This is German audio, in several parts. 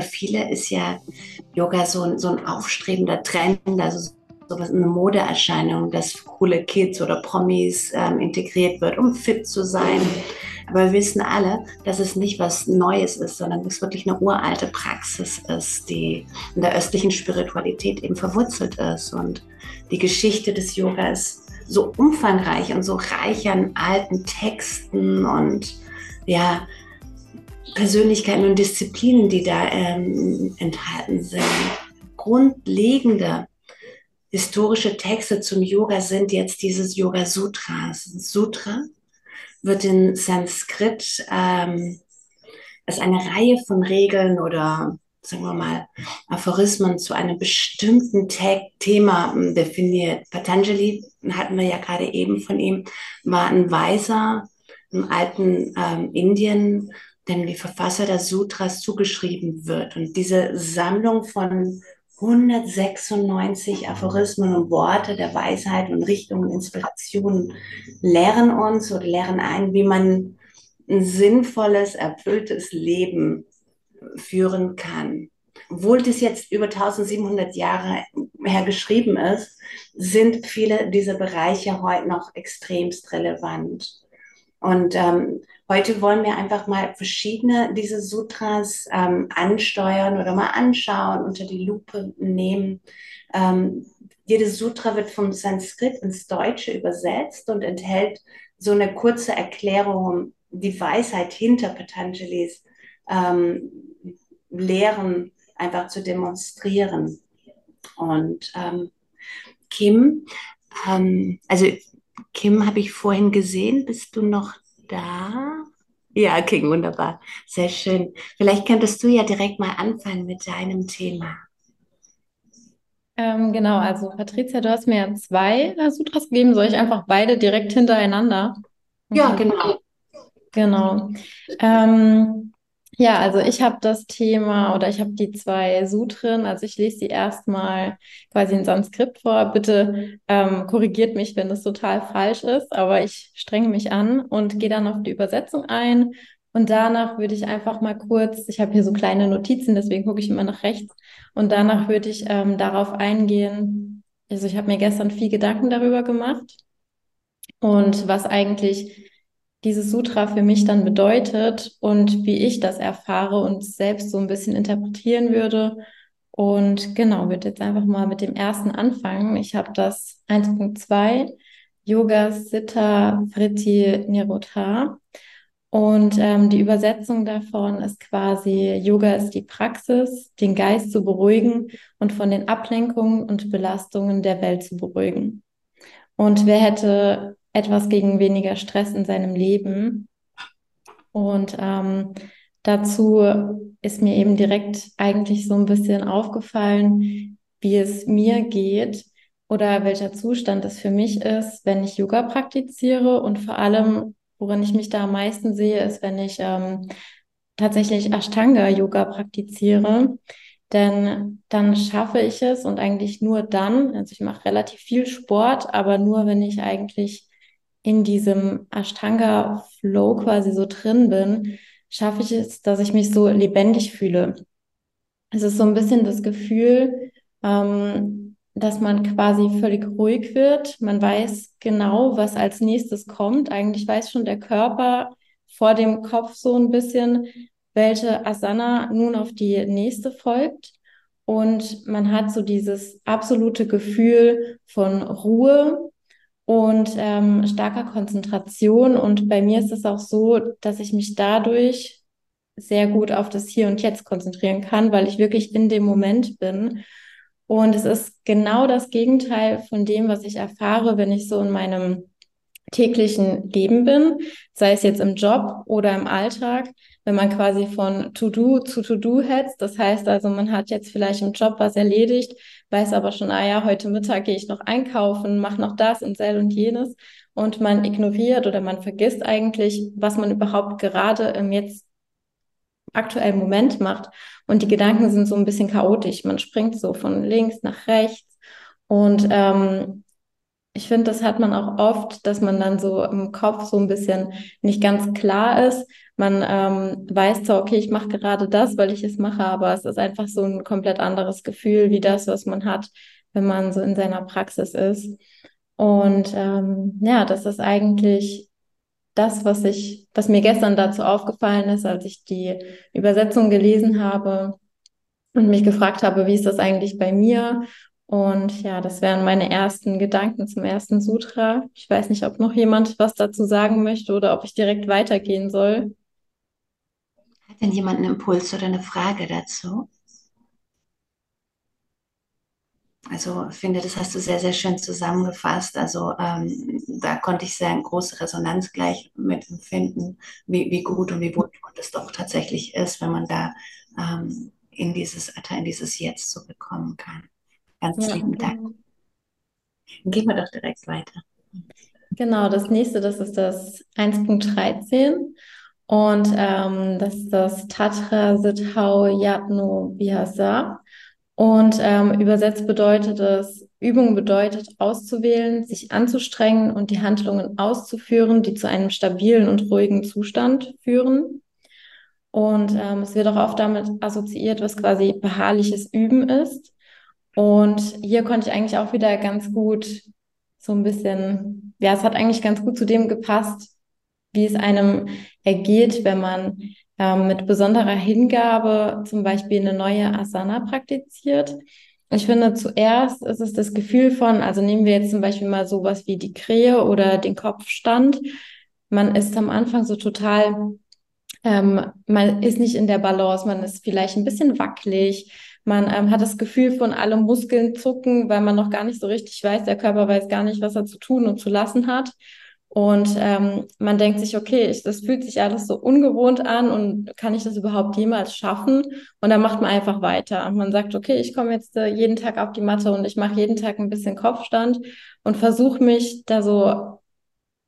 viele ist ja Yoga so, so ein aufstrebender Trend, also sowas eine Modeerscheinung, dass coole Kids oder Promis ähm, integriert wird, um fit zu sein. Aber wir wissen alle, dass es nicht was Neues ist, sondern es wirklich eine uralte Praxis ist, die in der östlichen Spiritualität eben verwurzelt ist. Und die Geschichte des Yoga ist so umfangreich und so reich an alten Texten und ja, Persönlichkeiten und Disziplinen, die da ähm, enthalten sind. Grundlegende historische Texte zum Yoga sind jetzt dieses Yoga Sutras. Sutra wird in Sanskrit ähm, als eine Reihe von Regeln oder sagen wir mal Aphorismen zu einem bestimmten Thema ähm, definiert. Patanjali hatten wir ja gerade eben von ihm, war ein Weiser im alten ähm, Indien, dem die Verfasser der Sutras zugeschrieben wird. Und diese Sammlung von 196 Aphorismen und Worte der Weisheit und Richtungen und Inspirationen lehren uns oder lehren ein, wie man ein sinnvolles, erfülltes Leben führen kann. Obwohl das jetzt über 1700 Jahre her geschrieben ist, sind viele dieser Bereiche heute noch extremst relevant. Und ähm, heute wollen wir einfach mal verschiedene diese Sutras ähm, ansteuern oder mal anschauen, unter die Lupe nehmen. Ähm, jedes Sutra wird vom Sanskrit ins Deutsche übersetzt und enthält so eine kurze Erklärung, die Weisheit hinter Patanjalis ähm, Lehren einfach zu demonstrieren. Und ähm, Kim, ähm, also Kim habe ich vorhin gesehen. Bist du noch da? Ja, okay, wunderbar. Sehr schön. Vielleicht könntest du ja direkt mal anfangen mit deinem Thema. Ähm, genau, also Patricia, du hast mir ja zwei Sutras gegeben. Soll ich einfach beide direkt hintereinander? Ja, genau. Genau. Ähm, ja, also ich habe das Thema oder ich habe die zwei Sutren. Also ich lese sie erstmal quasi in Sanskrit vor. Bitte ähm, korrigiert mich, wenn das total falsch ist, aber ich strenge mich an und gehe dann auf die Übersetzung ein. Und danach würde ich einfach mal kurz, ich habe hier so kleine Notizen, deswegen gucke ich immer nach rechts. Und danach würde ich ähm, darauf eingehen. Also ich habe mir gestern viel Gedanken darüber gemacht und was eigentlich dieses Sutra für mich dann bedeutet und wie ich das erfahre und selbst so ein bisschen interpretieren würde. Und genau, würde jetzt einfach mal mit dem ersten anfangen. Ich habe das 1.2 Yoga Siddha Vritti Nirota. Und ähm, die Übersetzung davon ist quasi, Yoga ist die Praxis, den Geist zu beruhigen und von den Ablenkungen und Belastungen der Welt zu beruhigen. Und wer hätte etwas gegen weniger Stress in seinem Leben. Und ähm, dazu ist mir eben direkt eigentlich so ein bisschen aufgefallen, wie es mir geht oder welcher Zustand es für mich ist, wenn ich Yoga praktiziere und vor allem, worin ich mich da am meisten sehe, ist, wenn ich ähm, tatsächlich Ashtanga-Yoga praktiziere. Denn dann schaffe ich es und eigentlich nur dann, also ich mache relativ viel Sport, aber nur wenn ich eigentlich in diesem Ashtanga-Flow quasi so drin bin, schaffe ich es, dass ich mich so lebendig fühle. Es ist so ein bisschen das Gefühl, ähm, dass man quasi völlig ruhig wird. Man weiß genau, was als nächstes kommt. Eigentlich weiß schon der Körper vor dem Kopf so ein bisschen, welche Asana nun auf die nächste folgt. Und man hat so dieses absolute Gefühl von Ruhe und ähm, starker Konzentration. Und bei mir ist es auch so, dass ich mich dadurch sehr gut auf das Hier und Jetzt konzentrieren kann, weil ich wirklich in dem Moment bin. Und es ist genau das Gegenteil von dem, was ich erfahre, wenn ich so in meinem täglichen Leben bin, sei es jetzt im Job oder im Alltag, wenn man quasi von To-Do zu To-Do hetzt. Das heißt also, man hat jetzt vielleicht im Job was erledigt, weiß aber schon, ah ja, heute Mittag gehe ich noch einkaufen, mache noch das und sel und jenes. Und man ignoriert oder man vergisst eigentlich, was man überhaupt gerade im jetzt aktuellen Moment macht. Und die Gedanken sind so ein bisschen chaotisch. Man springt so von links nach rechts. Und ähm, ich finde, das hat man auch oft, dass man dann so im Kopf so ein bisschen nicht ganz klar ist Man ähm, weiß zwar, okay, ich mache gerade das, weil ich es mache, aber es ist einfach so ein komplett anderes Gefühl wie das, was man hat, wenn man so in seiner Praxis ist. Und ähm, ja, das ist eigentlich das, was ich, was mir gestern dazu aufgefallen ist, als ich die Übersetzung gelesen habe und mich gefragt habe, wie ist das eigentlich bei mir? Und ja, das wären meine ersten Gedanken zum ersten Sutra. Ich weiß nicht, ob noch jemand was dazu sagen möchte oder ob ich direkt weitergehen soll. Hat denn jemand einen Impuls oder eine Frage dazu? Also ich finde, das hast du sehr, sehr schön zusammengefasst. Also ähm, da konnte ich sehr eine große Resonanz gleich mit empfinden, wie, wie gut und wie wohltuend es doch tatsächlich ist, wenn man da ähm, in dieses in dieses Jetzt zurückkommen kann. Ganz ja, lieben Dank. Genau. Dann gehen wir doch direkt weiter. Genau, das nächste, das ist das 1.13. Und ähm, das ist das Tatra Siddhau Yatno Vyasa. Und ähm, übersetzt bedeutet es, Übung bedeutet auszuwählen, sich anzustrengen und die Handlungen auszuführen, die zu einem stabilen und ruhigen Zustand führen. Und ähm, es wird auch oft damit assoziiert, was quasi beharrliches Üben ist. Und hier konnte ich eigentlich auch wieder ganz gut so ein bisschen, ja, es hat eigentlich ganz gut zu dem gepasst, wie es einem ergeht, wenn man ähm, mit besonderer Hingabe zum Beispiel eine neue Asana praktiziert. Ich finde, zuerst ist es das Gefühl von, also nehmen wir jetzt zum Beispiel mal sowas wie die Krähe oder den Kopfstand. Man ist am Anfang so total, ähm, man ist nicht in der Balance, man ist vielleicht ein bisschen wackelig. Man ähm, hat das Gefühl von alle Muskeln zucken, weil man noch gar nicht so richtig weiß, der Körper weiß gar nicht, was er zu tun und zu lassen hat. Und ähm, man denkt sich, okay, ich, das fühlt sich alles so ungewohnt an und kann ich das überhaupt jemals schaffen? Und dann macht man einfach weiter. Und man sagt, okay, ich komme jetzt äh, jeden Tag auf die Matte und ich mache jeden Tag ein bisschen Kopfstand und versuche mich da so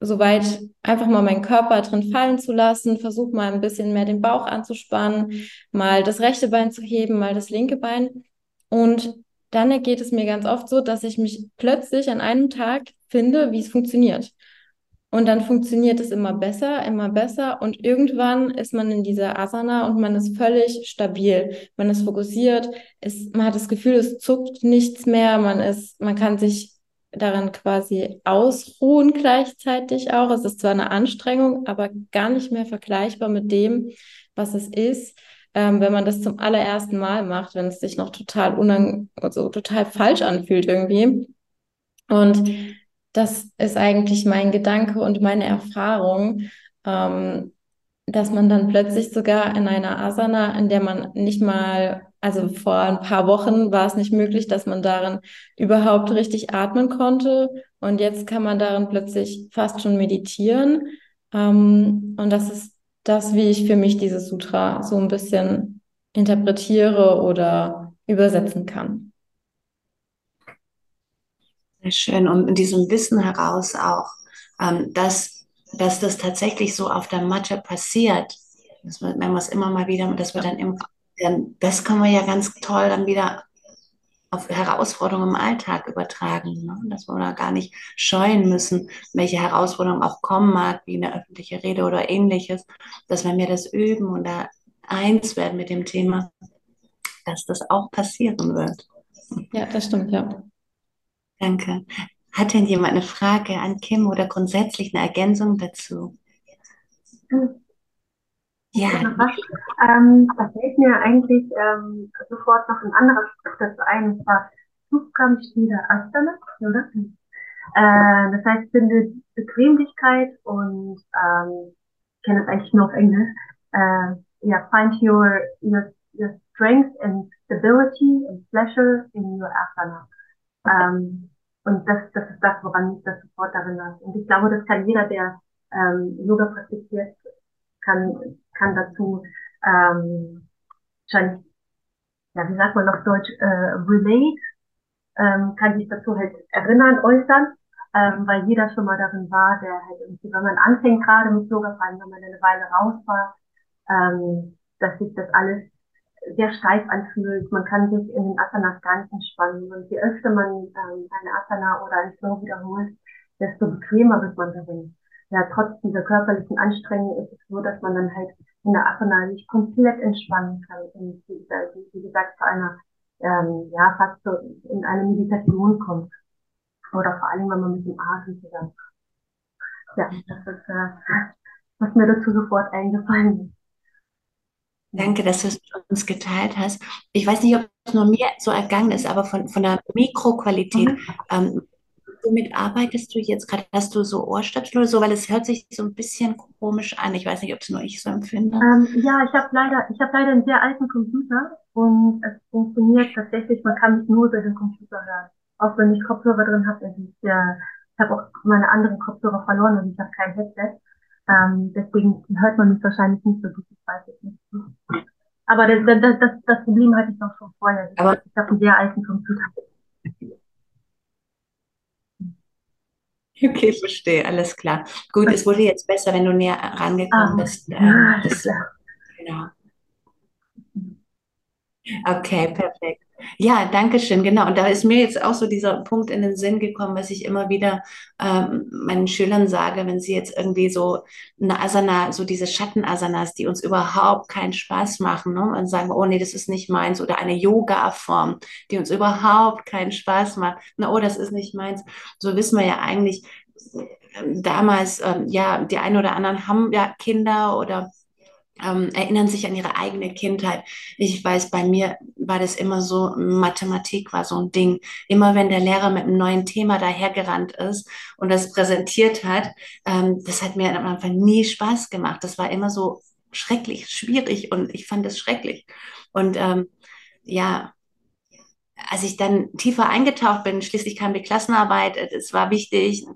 so weit einfach mal meinen Körper drin fallen zu lassen, versuche mal ein bisschen mehr den Bauch anzuspannen, mal das rechte Bein zu heben, mal das linke Bein. Und dann geht es mir ganz oft so, dass ich mich plötzlich an einem Tag finde, wie es funktioniert. Und dann funktioniert es immer besser, immer besser. Und irgendwann ist man in dieser Asana und man ist völlig stabil. Man ist fokussiert. Es, man hat das Gefühl, es zuckt nichts mehr. Man ist, man kann sich daran quasi ausruhen gleichzeitig auch. Es ist zwar eine Anstrengung, aber gar nicht mehr vergleichbar mit dem, was es ist, ähm, wenn man das zum allerersten Mal macht, wenn es sich noch total unang also total falsch anfühlt irgendwie. Und das ist eigentlich mein Gedanke und meine Erfahrung, ähm, dass man dann plötzlich sogar in einer Asana, in der man nicht mal, also vor ein paar Wochen war es nicht möglich, dass man darin überhaupt richtig atmen konnte. Und jetzt kann man darin plötzlich fast schon meditieren. Ähm, und das ist das, wie ich für mich dieses Sutra so ein bisschen interpretiere oder übersetzen kann. Sehr schön. Und in diesem Wissen heraus auch, ähm, dass, dass das tatsächlich so auf der Matte passiert, dass wir, wenn wir es immer mal wieder, dass wir dann immer, das kann man ja ganz toll dann wieder auf Herausforderungen im Alltag übertragen, ne? dass wir da gar nicht scheuen müssen, welche Herausforderungen auch kommen mag, wie eine öffentliche Rede oder ähnliches, dass wenn wir das üben und da eins werden mit dem Thema, dass das auch passieren wird. Ja, das stimmt, ja. Danke. Hat denn jemand eine Frage an Kim oder grundsätzlich eine Ergänzung dazu? Ja. Ähm, da fällt mir eigentlich ähm, sofort noch ein anderer Spruch dazu ein, und zwar Sukam Shira Asana, oder? Äh, das heißt, finde Bequemlichkeit und ähm, ich kenne das eigentlich nur auf Englisch. Äh, ja, find your, your, your strength and stability and pleasure in your asana. Ähm, und das, das ist das, woran mich das sofort erinnert. Und ich glaube, das kann jeder, der ähm, Yoga praktiziert, kann, kann dazu ähm, wahrscheinlich, ja, wie sagt man auf Deutsch, äh, relate, ähm, kann sich dazu halt erinnern, äußern, ähm, weil jeder schon mal darin war, der halt irgendwie, wenn man anfängt gerade mit Yoga, vor allem wenn man eine Weile raus war, ähm, dass sich das alles sehr steif anfühlt. Man kann sich in den Asanas gar nicht entspannen. Und je öfter man ähm, eine Asana oder ein Flow wiederholt, desto bequemer wird man darin. ja, trotz dieser körperlichen Anstrengung ist es so, dass man dann halt in der Asana sich komplett entspannen kann und wie, wie gesagt zu einer ähm, ja fast so in eine Meditation kommt oder vor allem wenn man mit dem Atem zusammen ja das ist äh, was mir dazu sofort eingefallen ist Danke, dass du es mit uns geteilt hast. Ich weiß nicht, ob es nur mir so ergangen ist, aber von, von der Mikroqualität, mhm. ähm, womit arbeitest du jetzt gerade? Hast du so Ohrstöpsel oder so? Weil es hört sich so ein bisschen komisch an. Ich weiß nicht, ob es nur ich so empfinde. Ähm, ja, ich habe leider, ich habe leider einen sehr alten Computer und es funktioniert tatsächlich, man kann mich nur über den Computer hören. Auch wenn ich Kopfhörer drin habe, also ich, äh, ich habe auch meine anderen Kopfhörer verloren und ich habe kein Headset. Ähm, deswegen hört man mich wahrscheinlich nicht so gut, ich weiß es nicht. Aber das, das, das, das Problem hatte ich auch schon vorher. Aber ich habe einen sehr alten Computer. Okay, verstehe, alles klar. Gut, es wurde jetzt besser, wenn du näher rangekommen ah, bist. Ähm, das, genau. Okay, perfekt. Ja, danke schön, genau. Und da ist mir jetzt auch so dieser Punkt in den Sinn gekommen, was ich immer wieder ähm, meinen Schülern sage, wenn sie jetzt irgendwie so eine Asana, so diese Schattenasanas, die uns überhaupt keinen Spaß machen, ne? und sagen, oh nee, das ist nicht meins, oder eine Yoga-Form, die uns überhaupt keinen Spaß macht, na, oh, das ist nicht meins. So wissen wir ja eigentlich, ähm, damals, ähm, ja, die einen oder anderen haben ja Kinder oder ähm, erinnern sich an ihre eigene Kindheit. Ich weiß, bei mir war das immer so, Mathematik war so ein Ding. Immer wenn der Lehrer mit einem neuen Thema dahergerannt ist und das präsentiert hat, ähm, das hat mir am Anfang nie Spaß gemacht. Das war immer so schrecklich, schwierig und ich fand es schrecklich. Und ähm, ja, als ich dann tiefer eingetaucht bin, schließlich kam die Klassenarbeit, es war wichtig,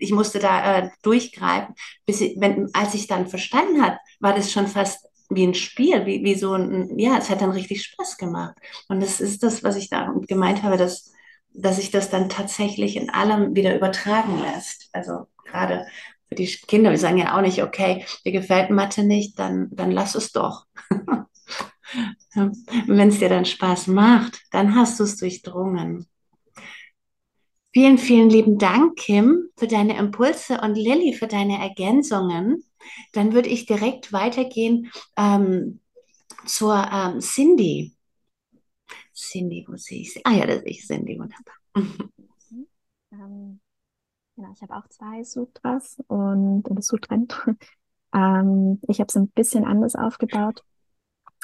ich musste da äh, durchgreifen, bis ich, wenn, als ich dann verstanden hat, war das schon fast wie ein Spiel, wie, wie so ein, ja, es hat dann richtig Spaß gemacht. Und das ist das, was ich da gemeint habe, dass, dass sich das dann tatsächlich in allem wieder übertragen lässt. Also gerade für die Kinder, wir sagen ja auch nicht, okay, dir gefällt Mathe nicht, dann, dann lass es doch. Wenn es dir dann Spaß macht, dann hast du es durchdrungen. Vielen, vielen lieben Dank, Kim, für deine Impulse und Lilly für deine Ergänzungen. Dann würde ich direkt weitergehen ähm, zur ähm, Cindy. Cindy, wo sehe ich sie? Ah ja, da sehe ich Cindy, wunderbar. Ähm, genau, ich habe auch zwei Sutras und oder Sutren. ähm, ich habe es ein bisschen anders aufgebaut.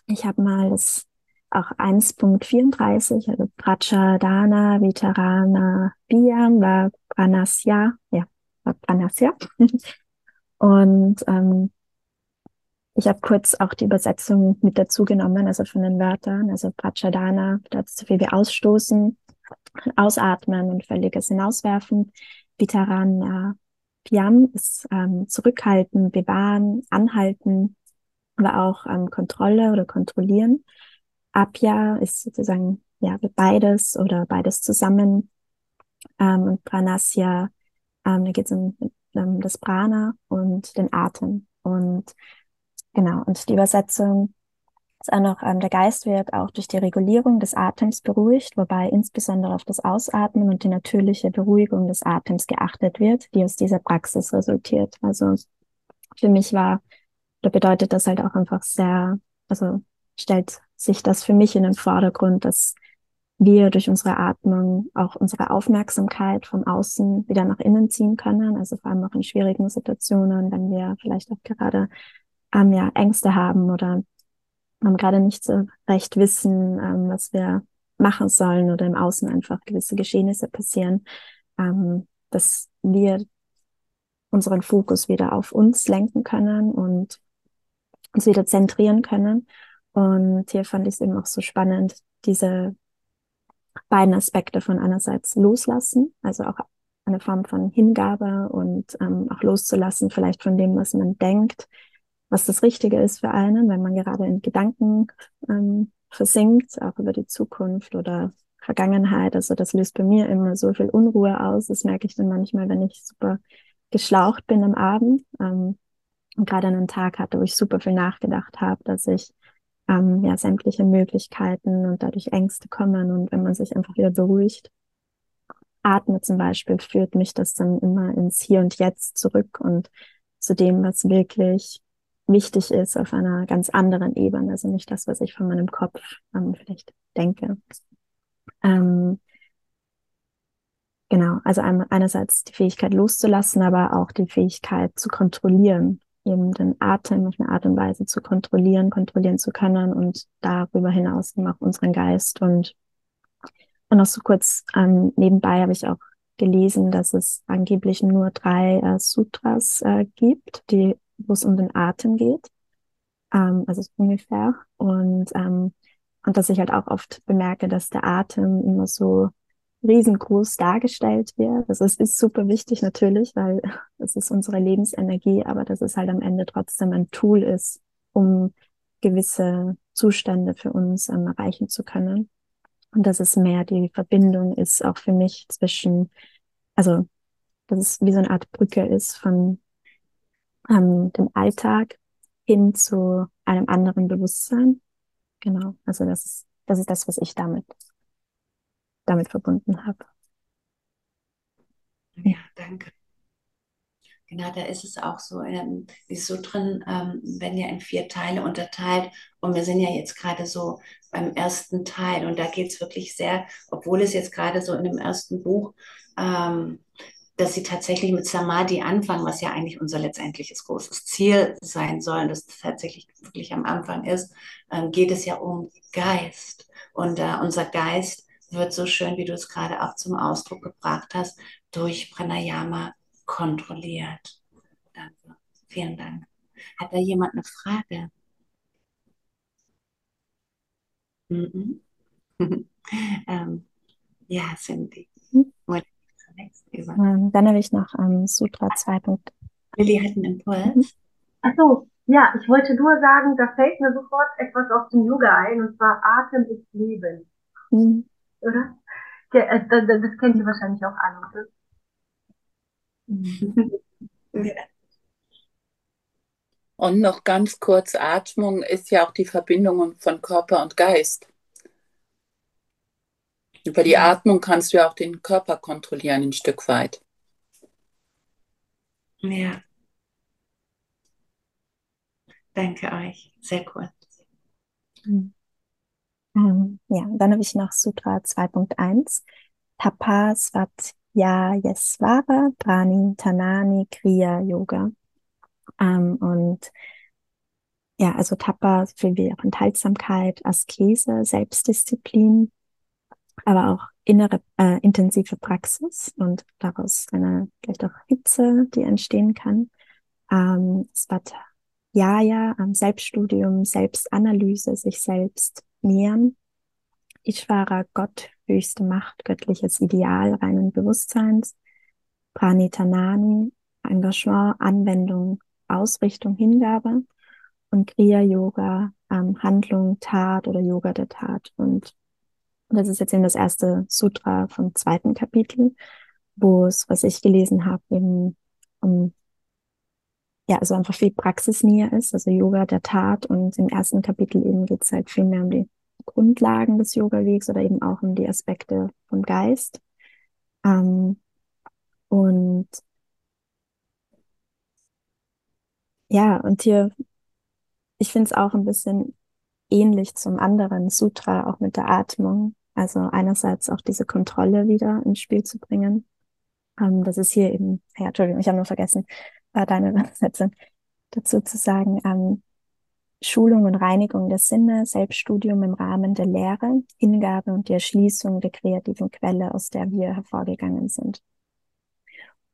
Ich habe mal das auch 1.34, also Prachadana, Vitarana, Biyam, Pranasya, ja, Pranasya. Und ähm, ich habe kurz auch die Übersetzung mit dazu genommen, also von den Wörtern, also Prachadana, bedeutet so viel wie ausstoßen, ausatmen und völliges hinauswerfen. Vitarana, Piam ist ähm, zurückhalten, bewahren, anhalten, aber auch ähm, Kontrolle oder kontrollieren. Apya ist sozusagen ja beides oder beides zusammen. Ähm, und Pranasya, ähm, da geht es um, um das Prana und den Atem. Und genau, und die Übersetzung ist auch noch, ähm, der Geist wird auch durch die Regulierung des Atems beruhigt, wobei insbesondere auf das Ausatmen und die natürliche Beruhigung des Atems geachtet wird, die aus dieser Praxis resultiert. Also für mich war da bedeutet das halt auch einfach sehr, also stellt sich das für mich in den Vordergrund, dass wir durch unsere Atmung auch unsere Aufmerksamkeit vom Außen wieder nach innen ziehen können, also vor allem auch in schwierigen Situationen, wenn wir vielleicht auch gerade ähm, ja, Ängste haben oder ähm, gerade nicht so recht wissen, ähm, was wir machen sollen oder im Außen einfach gewisse Geschehnisse passieren, ähm, dass wir unseren Fokus wieder auf uns lenken können und uns wieder zentrieren können. Und hier fand ich es eben auch so spannend, diese beiden Aspekte von einerseits loslassen, also auch eine Form von Hingabe und ähm, auch loszulassen, vielleicht von dem, was man denkt, was das Richtige ist für einen, wenn man gerade in Gedanken ähm, versinkt, auch über die Zukunft oder Vergangenheit. Also das löst bei mir immer so viel Unruhe aus. Das merke ich dann manchmal, wenn ich super geschlaucht bin am Abend. Ähm, gerade einen Tag hatte, wo ich super viel nachgedacht habe, dass ich ähm, ja sämtliche Möglichkeiten und dadurch Ängste kommen und wenn man sich einfach wieder beruhigt atme zum Beispiel, führt mich das dann immer ins Hier und Jetzt zurück und zu dem, was wirklich wichtig ist auf einer ganz anderen Ebene, also nicht das, was ich von meinem Kopf ähm, vielleicht denke. Ähm, genau, also einerseits die Fähigkeit loszulassen, aber auch die Fähigkeit zu kontrollieren, eben den Atem auf eine Art und Weise zu kontrollieren, kontrollieren zu können und darüber hinaus eben auch unseren Geist und und noch so kurz ähm, nebenbei habe ich auch gelesen, dass es angeblich nur drei äh, Sutras äh, gibt, die, wo es um den Atem geht. Ähm, also ungefähr. Und, ähm, und dass ich halt auch oft bemerke, dass der Atem immer so riesengroß dargestellt wird. Also es ist super wichtig natürlich, weil es ist unsere Lebensenergie, aber dass es halt am Ende trotzdem ein Tool ist, um gewisse Zustände für uns ähm, erreichen zu können. Und dass es mehr die Verbindung ist, auch für mich zwischen, also, dass es wie so eine Art Brücke ist von ähm, dem Alltag hin zu einem anderen Bewusstsein. Genau. Also das das ist das, was ich damit, damit verbunden habe. Ja, danke. Genau, da ist es auch so. Ähm, die Sutren ähm, werden ja in vier Teile unterteilt und wir sind ja jetzt gerade so beim ersten Teil und da geht es wirklich sehr, obwohl es jetzt gerade so in dem ersten Buch, ähm, dass sie tatsächlich mit Samadhi anfangen, was ja eigentlich unser letztendliches großes Ziel sein soll, und das tatsächlich wirklich am Anfang ist, ähm, geht es ja um Geist. Und äh, unser Geist wird so schön, wie du es gerade auch zum Ausdruck gebracht hast, durch Pranayama kontrolliert. Danke. Vielen Dank. Hat da jemand eine Frage? Mhm. ähm, ja, Cindy. Dann habe ich noch ähm, Sutra 2. Lilly hat einen Impuls. Mhm. Achso, ja, ich wollte nur sagen, da fällt mir sofort etwas aus dem Yoga ein, und zwar Atem ist Leben. Mhm. Oder? Äh, das, das kennt ihr wahrscheinlich auch alle, oder? Und noch ganz kurz, Atmung ist ja auch die Verbindung von Körper und Geist. Über die ja. Atmung kannst du ja auch den Körper kontrollieren, ein Stück weit. Ja. Danke euch. Sehr cool. Ähm, ja, dann habe ich noch Sutra 2.1. Tapas Svat ja, Yeswara, Prani, Tanani, Kriya, Yoga. Ähm, und ja, also Tapa für wir auch Enthaltsamkeit, Askese, Selbstdisziplin, aber auch innere, äh, intensive Praxis und daraus eine vielleicht auch Hitze, die entstehen kann. Ähm, Svatjaya, ähm, Selbststudium, Selbstanalyse, sich selbst nähern. Ishvara, Gott, höchste Macht, göttliches Ideal reinen Bewusstseins, Pranitanani, Engagement, Anwendung, Ausrichtung, Hingabe und Kriya Yoga, ähm, Handlung, Tat oder Yoga der Tat. Und das ist jetzt eben das erste Sutra vom zweiten Kapitel, wo es, was ich gelesen habe, eben um ja, also einfach viel praxisnäher ist, also Yoga der Tat. Und im ersten Kapitel eben geht es halt viel mehr um die Grundlagen des Yoga-Wegs oder eben auch um die Aspekte vom Geist. Ähm, und ja, und hier, ich finde es auch ein bisschen ähnlich zum anderen Sutra, auch mit der Atmung. Also einerseits auch diese Kontrolle wieder ins Spiel zu bringen. Ähm, das ist hier eben, ja, Entschuldigung, ich habe nur vergessen, äh, deine Übersetzung dazu zu sagen. Ähm, Schulung und Reinigung der Sinne, Selbststudium im Rahmen der Lehre, Hingabe und die Erschließung der kreativen Quelle, aus der wir hervorgegangen sind.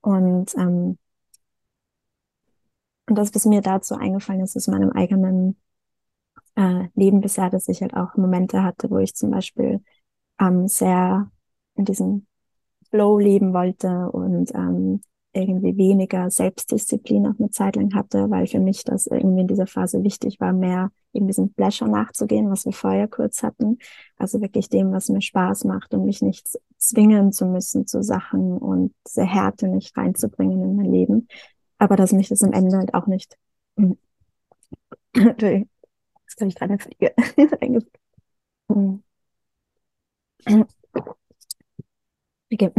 Und, ähm, und das, was mir dazu eingefallen ist, aus meinem eigenen äh, Leben bisher, dass ich halt auch Momente hatte, wo ich zum Beispiel ähm, sehr in diesem Flow leben wollte und ähm, irgendwie weniger Selbstdisziplin auch eine Zeit lang hatte, weil für mich das irgendwie in dieser Phase wichtig war, mehr eben diesem Pleasure nachzugehen, was wir vorher kurz hatten. Also wirklich dem, was mir Spaß macht und mich nicht zwingen zu müssen zu Sachen und diese Härte nicht reinzubringen in mein Leben. Aber dass mich das am Ende halt auch nicht, Entschuldigung, jetzt kann ich gerade eine Fliege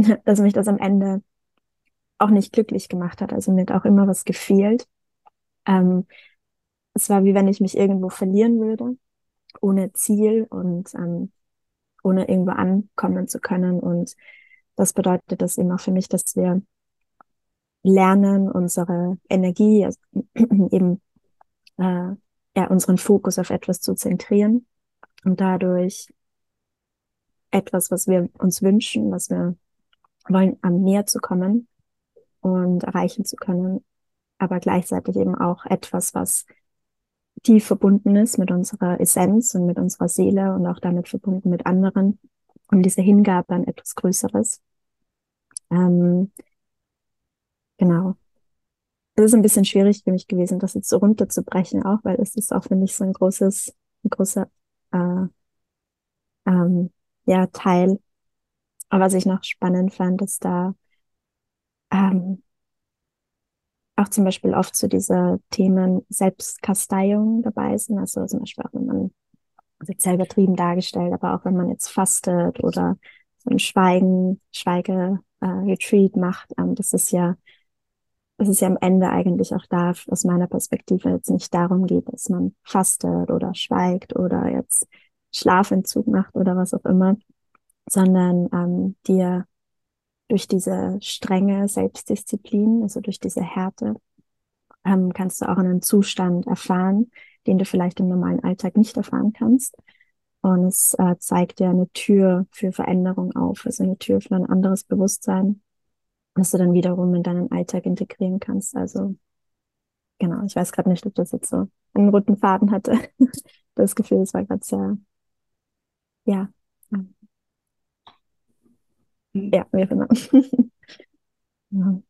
dass mich das am Ende auch nicht glücklich gemacht hat. Also mir hat auch immer was gefehlt. Ähm, es war wie wenn ich mich irgendwo verlieren würde, ohne Ziel und ähm, ohne irgendwo ankommen zu können. Und das bedeutet das auch für mich, dass wir lernen, unsere Energie, also eben äh, ja, unseren Fokus auf etwas zu zentrieren und dadurch etwas, was wir uns wünschen, was wir wollen, am näher zu kommen und erreichen zu können, aber gleichzeitig eben auch etwas, was tief verbunden ist mit unserer Essenz und mit unserer Seele und auch damit verbunden mit anderen und diese Hingabe an etwas Größeres. Ähm, genau. Es ist ein bisschen schwierig für mich gewesen, das jetzt so runterzubrechen, auch weil es ist auch für mich so ein großes, ein großer äh, ähm, ja, Teil. Aber was ich noch spannend fand, ist da ähm, auch zum Beispiel oft so diese Themen Selbstkasteiung dabei sind. Also zum Beispiel auch wenn man, also sehr übertrieben dargestellt, aber auch wenn man jetzt fastet oder so ein Schweigen, Schweige-Retreat äh, macht, ähm, das ist ja, das ist ja am Ende eigentlich auch da, aus meiner Perspektive jetzt nicht darum geht, dass man fastet oder schweigt oder jetzt Schlafentzug macht oder was auch immer, sondern ähm, dir durch diese strenge Selbstdisziplin, also durch diese Härte, ähm, kannst du auch einen Zustand erfahren, den du vielleicht im normalen Alltag nicht erfahren kannst. Und es äh, zeigt dir eine Tür für Veränderung auf, also eine Tür für ein anderes Bewusstsein, das du dann wiederum in deinen Alltag integrieren kannst. Also genau, ich weiß gerade nicht, ob das jetzt so einen roten Faden hatte. das Gefühl, es war gerade sehr, ja, ja, wie auch immer. ja.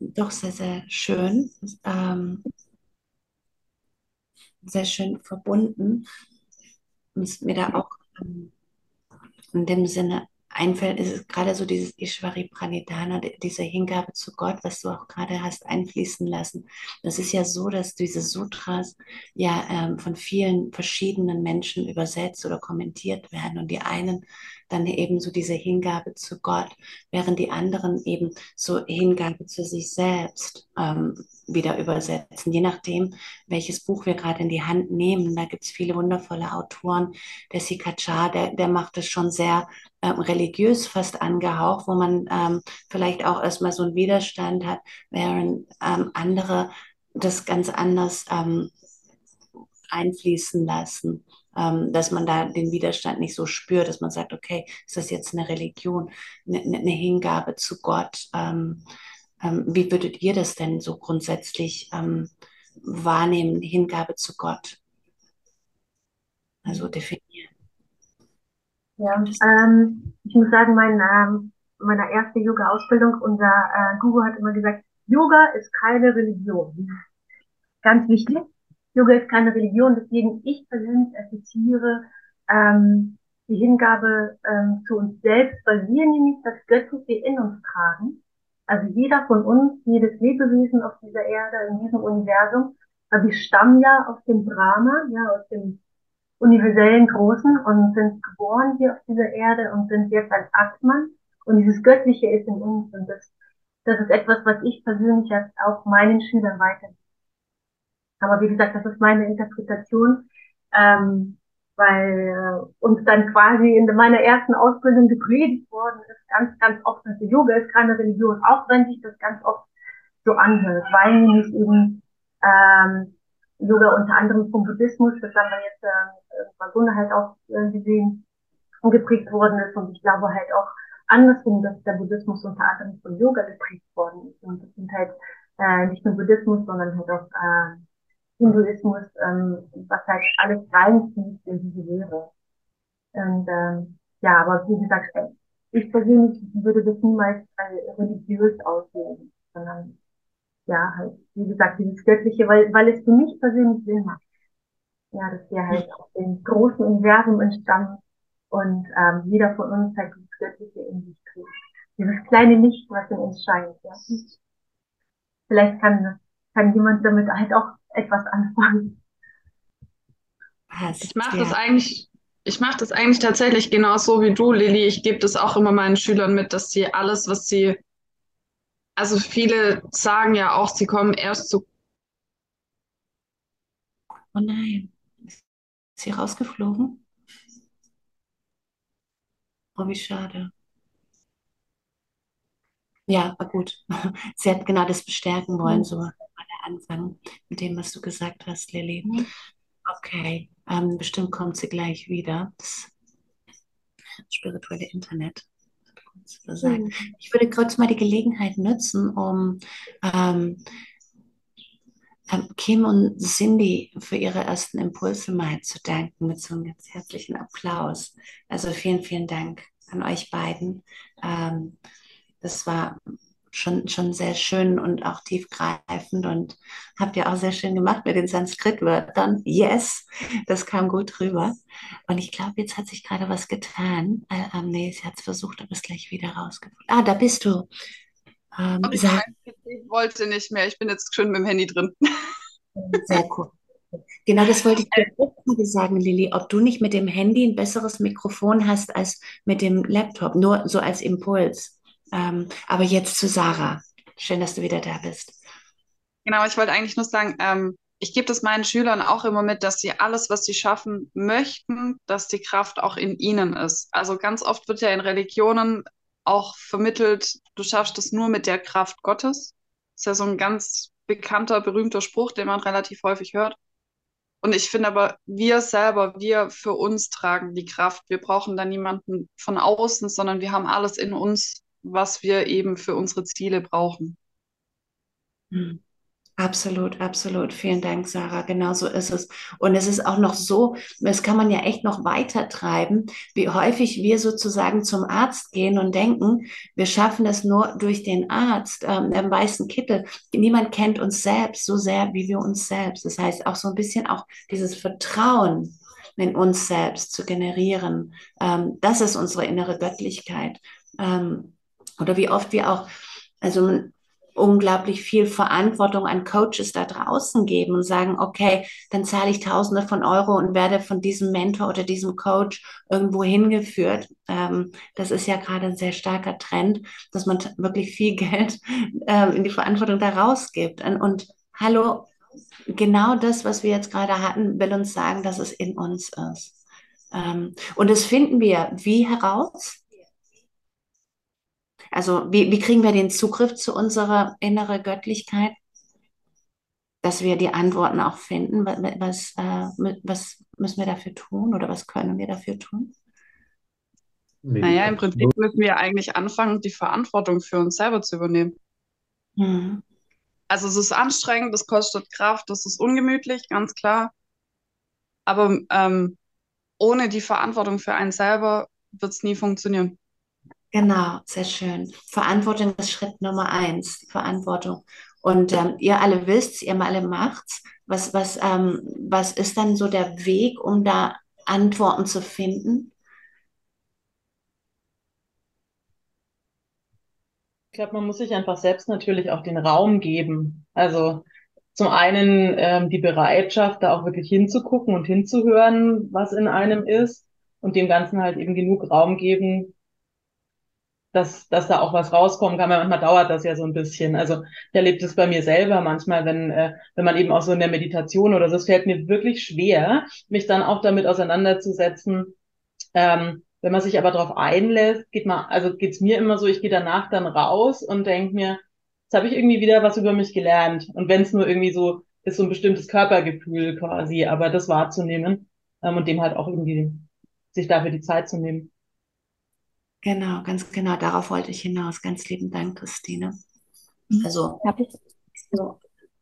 Doch sehr, sehr schön. Ähm, sehr schön verbunden. Und mir da auch ähm, in dem Sinne einfällt, ist es gerade so dieses Ishvari Pranidhana, diese Hingabe zu Gott, was du auch gerade hast einfließen lassen. Das ist ja so, dass diese Sutras ja ähm, von vielen verschiedenen Menschen übersetzt oder kommentiert werden und die einen dann eben so diese Hingabe zu Gott, während die anderen eben so Hingabe zu sich selbst ähm, wieder übersetzen. Je nachdem, welches Buch wir gerade in die Hand nehmen, da gibt es viele wundervolle Autoren. Der Sikachar, der, der macht es schon sehr ähm, religiös fast angehaucht, wo man ähm, vielleicht auch erstmal so einen Widerstand hat, während ähm, andere das ganz anders ähm, einfließen lassen ähm, dass man da den Widerstand nicht so spürt, dass man sagt, okay, ist das jetzt eine Religion, eine, eine Hingabe zu Gott? Ähm, ähm, wie würdet ihr das denn so grundsätzlich ähm, wahrnehmen, Hingabe zu Gott? Also definieren. Ja, ähm, ich muss sagen, mein, ähm, meine erste Yoga-Ausbildung, unser äh, Guru hat immer gesagt, Yoga ist keine Religion. Ganz wichtig. Yoga ist keine Religion, deswegen ich persönlich assoziiere ähm, die Hingabe ähm, zu uns selbst, weil wir nämlich das Göttliche in uns tragen. Also jeder von uns, jedes Lebewesen auf dieser Erde, in diesem Universum, weil wir stammen ja aus dem Brahma, ja, aus dem universellen Großen und sind geboren hier auf dieser Erde und sind jetzt ein Atman und dieses Göttliche ist in uns und das, das ist etwas, was ich persönlich auch meinen Schülern weitergebe. Aber wie gesagt, das ist meine Interpretation, ähm, weil äh, uns dann quasi in meiner ersten Ausbildung gepredigt worden ist, ganz, ganz oft, dass Yoga ist keine Religion, auch wenn sich das ganz oft so anhört, weil nämlich eben ähm, Yoga unter anderem vom Buddhismus, das haben wir jetzt äh, bei Gunnar halt auch äh, gesehen, geprägt worden ist. Und ich glaube halt auch andersrum, dass der Buddhismus unter anderem von Yoga geprägt worden ist. Und das sind halt äh, nicht nur Buddhismus, sondern halt auch äh, Hinduismus, ähm, was halt alles reinzieht in diese Lehre. Und ähm, ja, aber wie gesagt, äh, ich persönlich würde das niemals äh, religiös aussehen, sondern ja, halt, wie gesagt, dieses Göttliche, weil, weil es für mich persönlich Sinn macht. Ja, dass wir halt aus dem großen Universum entstammen und ähm, jeder von uns halt dieses Göttliche in sich trägt. Dieses kleine Licht, was in uns scheint. Ja. Vielleicht kann, kann jemand damit halt auch etwas anfangen. ich mache das eigentlich, ich mache das eigentlich tatsächlich genauso wie du, Lilly. Ich gebe das auch immer meinen Schülern mit, dass sie alles, was sie, also viele sagen ja auch, sie kommen erst zu. Oh nein, ist sie rausgeflogen? Oh, wie schade. Ja, war gut. Sie hat genau das bestärken wollen, so war der Anfang mit dem, was du gesagt hast, Lilly. Mhm. Okay, ähm, bestimmt kommt sie gleich wieder. Das spirituelle Internet. Mhm. Ich würde kurz mal die Gelegenheit nutzen, um ähm, ähm, Kim und Cindy für ihre ersten Impulse mal zu danken mit so einem ganz herzlichen Applaus. Also vielen, vielen Dank an euch beiden. Ähm, das war schon, schon sehr schön und auch tiefgreifend und habt ihr auch sehr schön gemacht mit den Sanskrit-Wörtern. Yes, das kam gut rüber. Und ich glaube, jetzt hat sich gerade was getan. Äh, ähm, nee, sie hat es versucht, aber ist gleich wieder rausgefunden. Ah, da bist du. Ähm, ich, ich wollte nicht mehr. Ich bin jetzt schön mit dem Handy drin. sehr cool. Genau das wollte ich dir sagen, Lilly, ob du nicht mit dem Handy ein besseres Mikrofon hast als mit dem Laptop, nur so als Impuls. Ähm, aber jetzt zu Sarah. Schön, dass du wieder da bist. Genau, ich wollte eigentlich nur sagen, ähm, ich gebe das meinen Schülern auch immer mit, dass sie alles, was sie schaffen möchten, dass die Kraft auch in ihnen ist. Also ganz oft wird ja in Religionen auch vermittelt, du schaffst es nur mit der Kraft Gottes. Das ist ja so ein ganz bekannter, berühmter Spruch, den man relativ häufig hört. Und ich finde aber, wir selber, wir für uns tragen die Kraft. Wir brauchen da niemanden von außen, sondern wir haben alles in uns, was wir eben für unsere Ziele brauchen. Hm. Absolut, absolut. Vielen Dank, Sarah. Genau so ist es. Und es ist auch noch so, das kann man ja echt noch weiter treiben, wie häufig wir sozusagen zum Arzt gehen und denken, wir schaffen das nur durch den Arzt, ähm, im weißen Kittel. Niemand kennt uns selbst so sehr wie wir uns selbst. Das heißt auch so ein bisschen auch dieses Vertrauen in uns selbst zu generieren. Ähm, das ist unsere innere Göttlichkeit. Ähm, oder wie oft wir auch, also unglaublich viel Verantwortung an Coaches da draußen geben und sagen, okay, dann zahle ich Tausende von Euro und werde von diesem Mentor oder diesem Coach irgendwo hingeführt. Ähm, das ist ja gerade ein sehr starker Trend, dass man wirklich viel Geld ähm, in die Verantwortung da rausgibt. Und, und hallo, genau das, was wir jetzt gerade hatten, will uns sagen, dass es in uns ist. Ähm, und das finden wir wie heraus? Also wie, wie kriegen wir den Zugriff zu unserer inneren Göttlichkeit? Dass wir die Antworten auch finden. Was, was, äh, was müssen wir dafür tun oder was können wir dafür tun? Naja, im Prinzip müssen wir eigentlich anfangen, die Verantwortung für uns selber zu übernehmen. Hm. Also es ist anstrengend, das kostet Kraft, das ist ungemütlich, ganz klar. Aber ähm, ohne die Verantwortung für einen selber wird es nie funktionieren. Genau, sehr schön. Verantwortung ist Schritt Nummer eins, Verantwortung. Und ähm, ihr alle wisst, ihr alle macht's. Was, was, ähm, was ist dann so der Weg, um da Antworten zu finden? Ich glaube, man muss sich einfach selbst natürlich auch den Raum geben. Also zum einen ähm, die Bereitschaft, da auch wirklich hinzugucken und hinzuhören, was in einem ist und dem Ganzen halt eben genug Raum geben, dass, dass da auch was rauskommen kann. Weil manchmal dauert das ja so ein bisschen. Also ich erlebe das bei mir selber manchmal, wenn, äh, wenn man eben auch so in der Meditation oder so, es fällt mir wirklich schwer, mich dann auch damit auseinanderzusetzen. Ähm, wenn man sich aber darauf einlässt, geht man, also geht's mir immer so, ich gehe danach dann raus und denke mir, jetzt habe ich irgendwie wieder was über mich gelernt. Und wenn es nur irgendwie so ist, so ein bestimmtes Körpergefühl quasi, aber das wahrzunehmen ähm, und dem halt auch irgendwie sich dafür die Zeit zu nehmen. Genau, ganz genau, darauf wollte ich hinaus. Ganz lieben Dank, Christine. Mhm. Also so,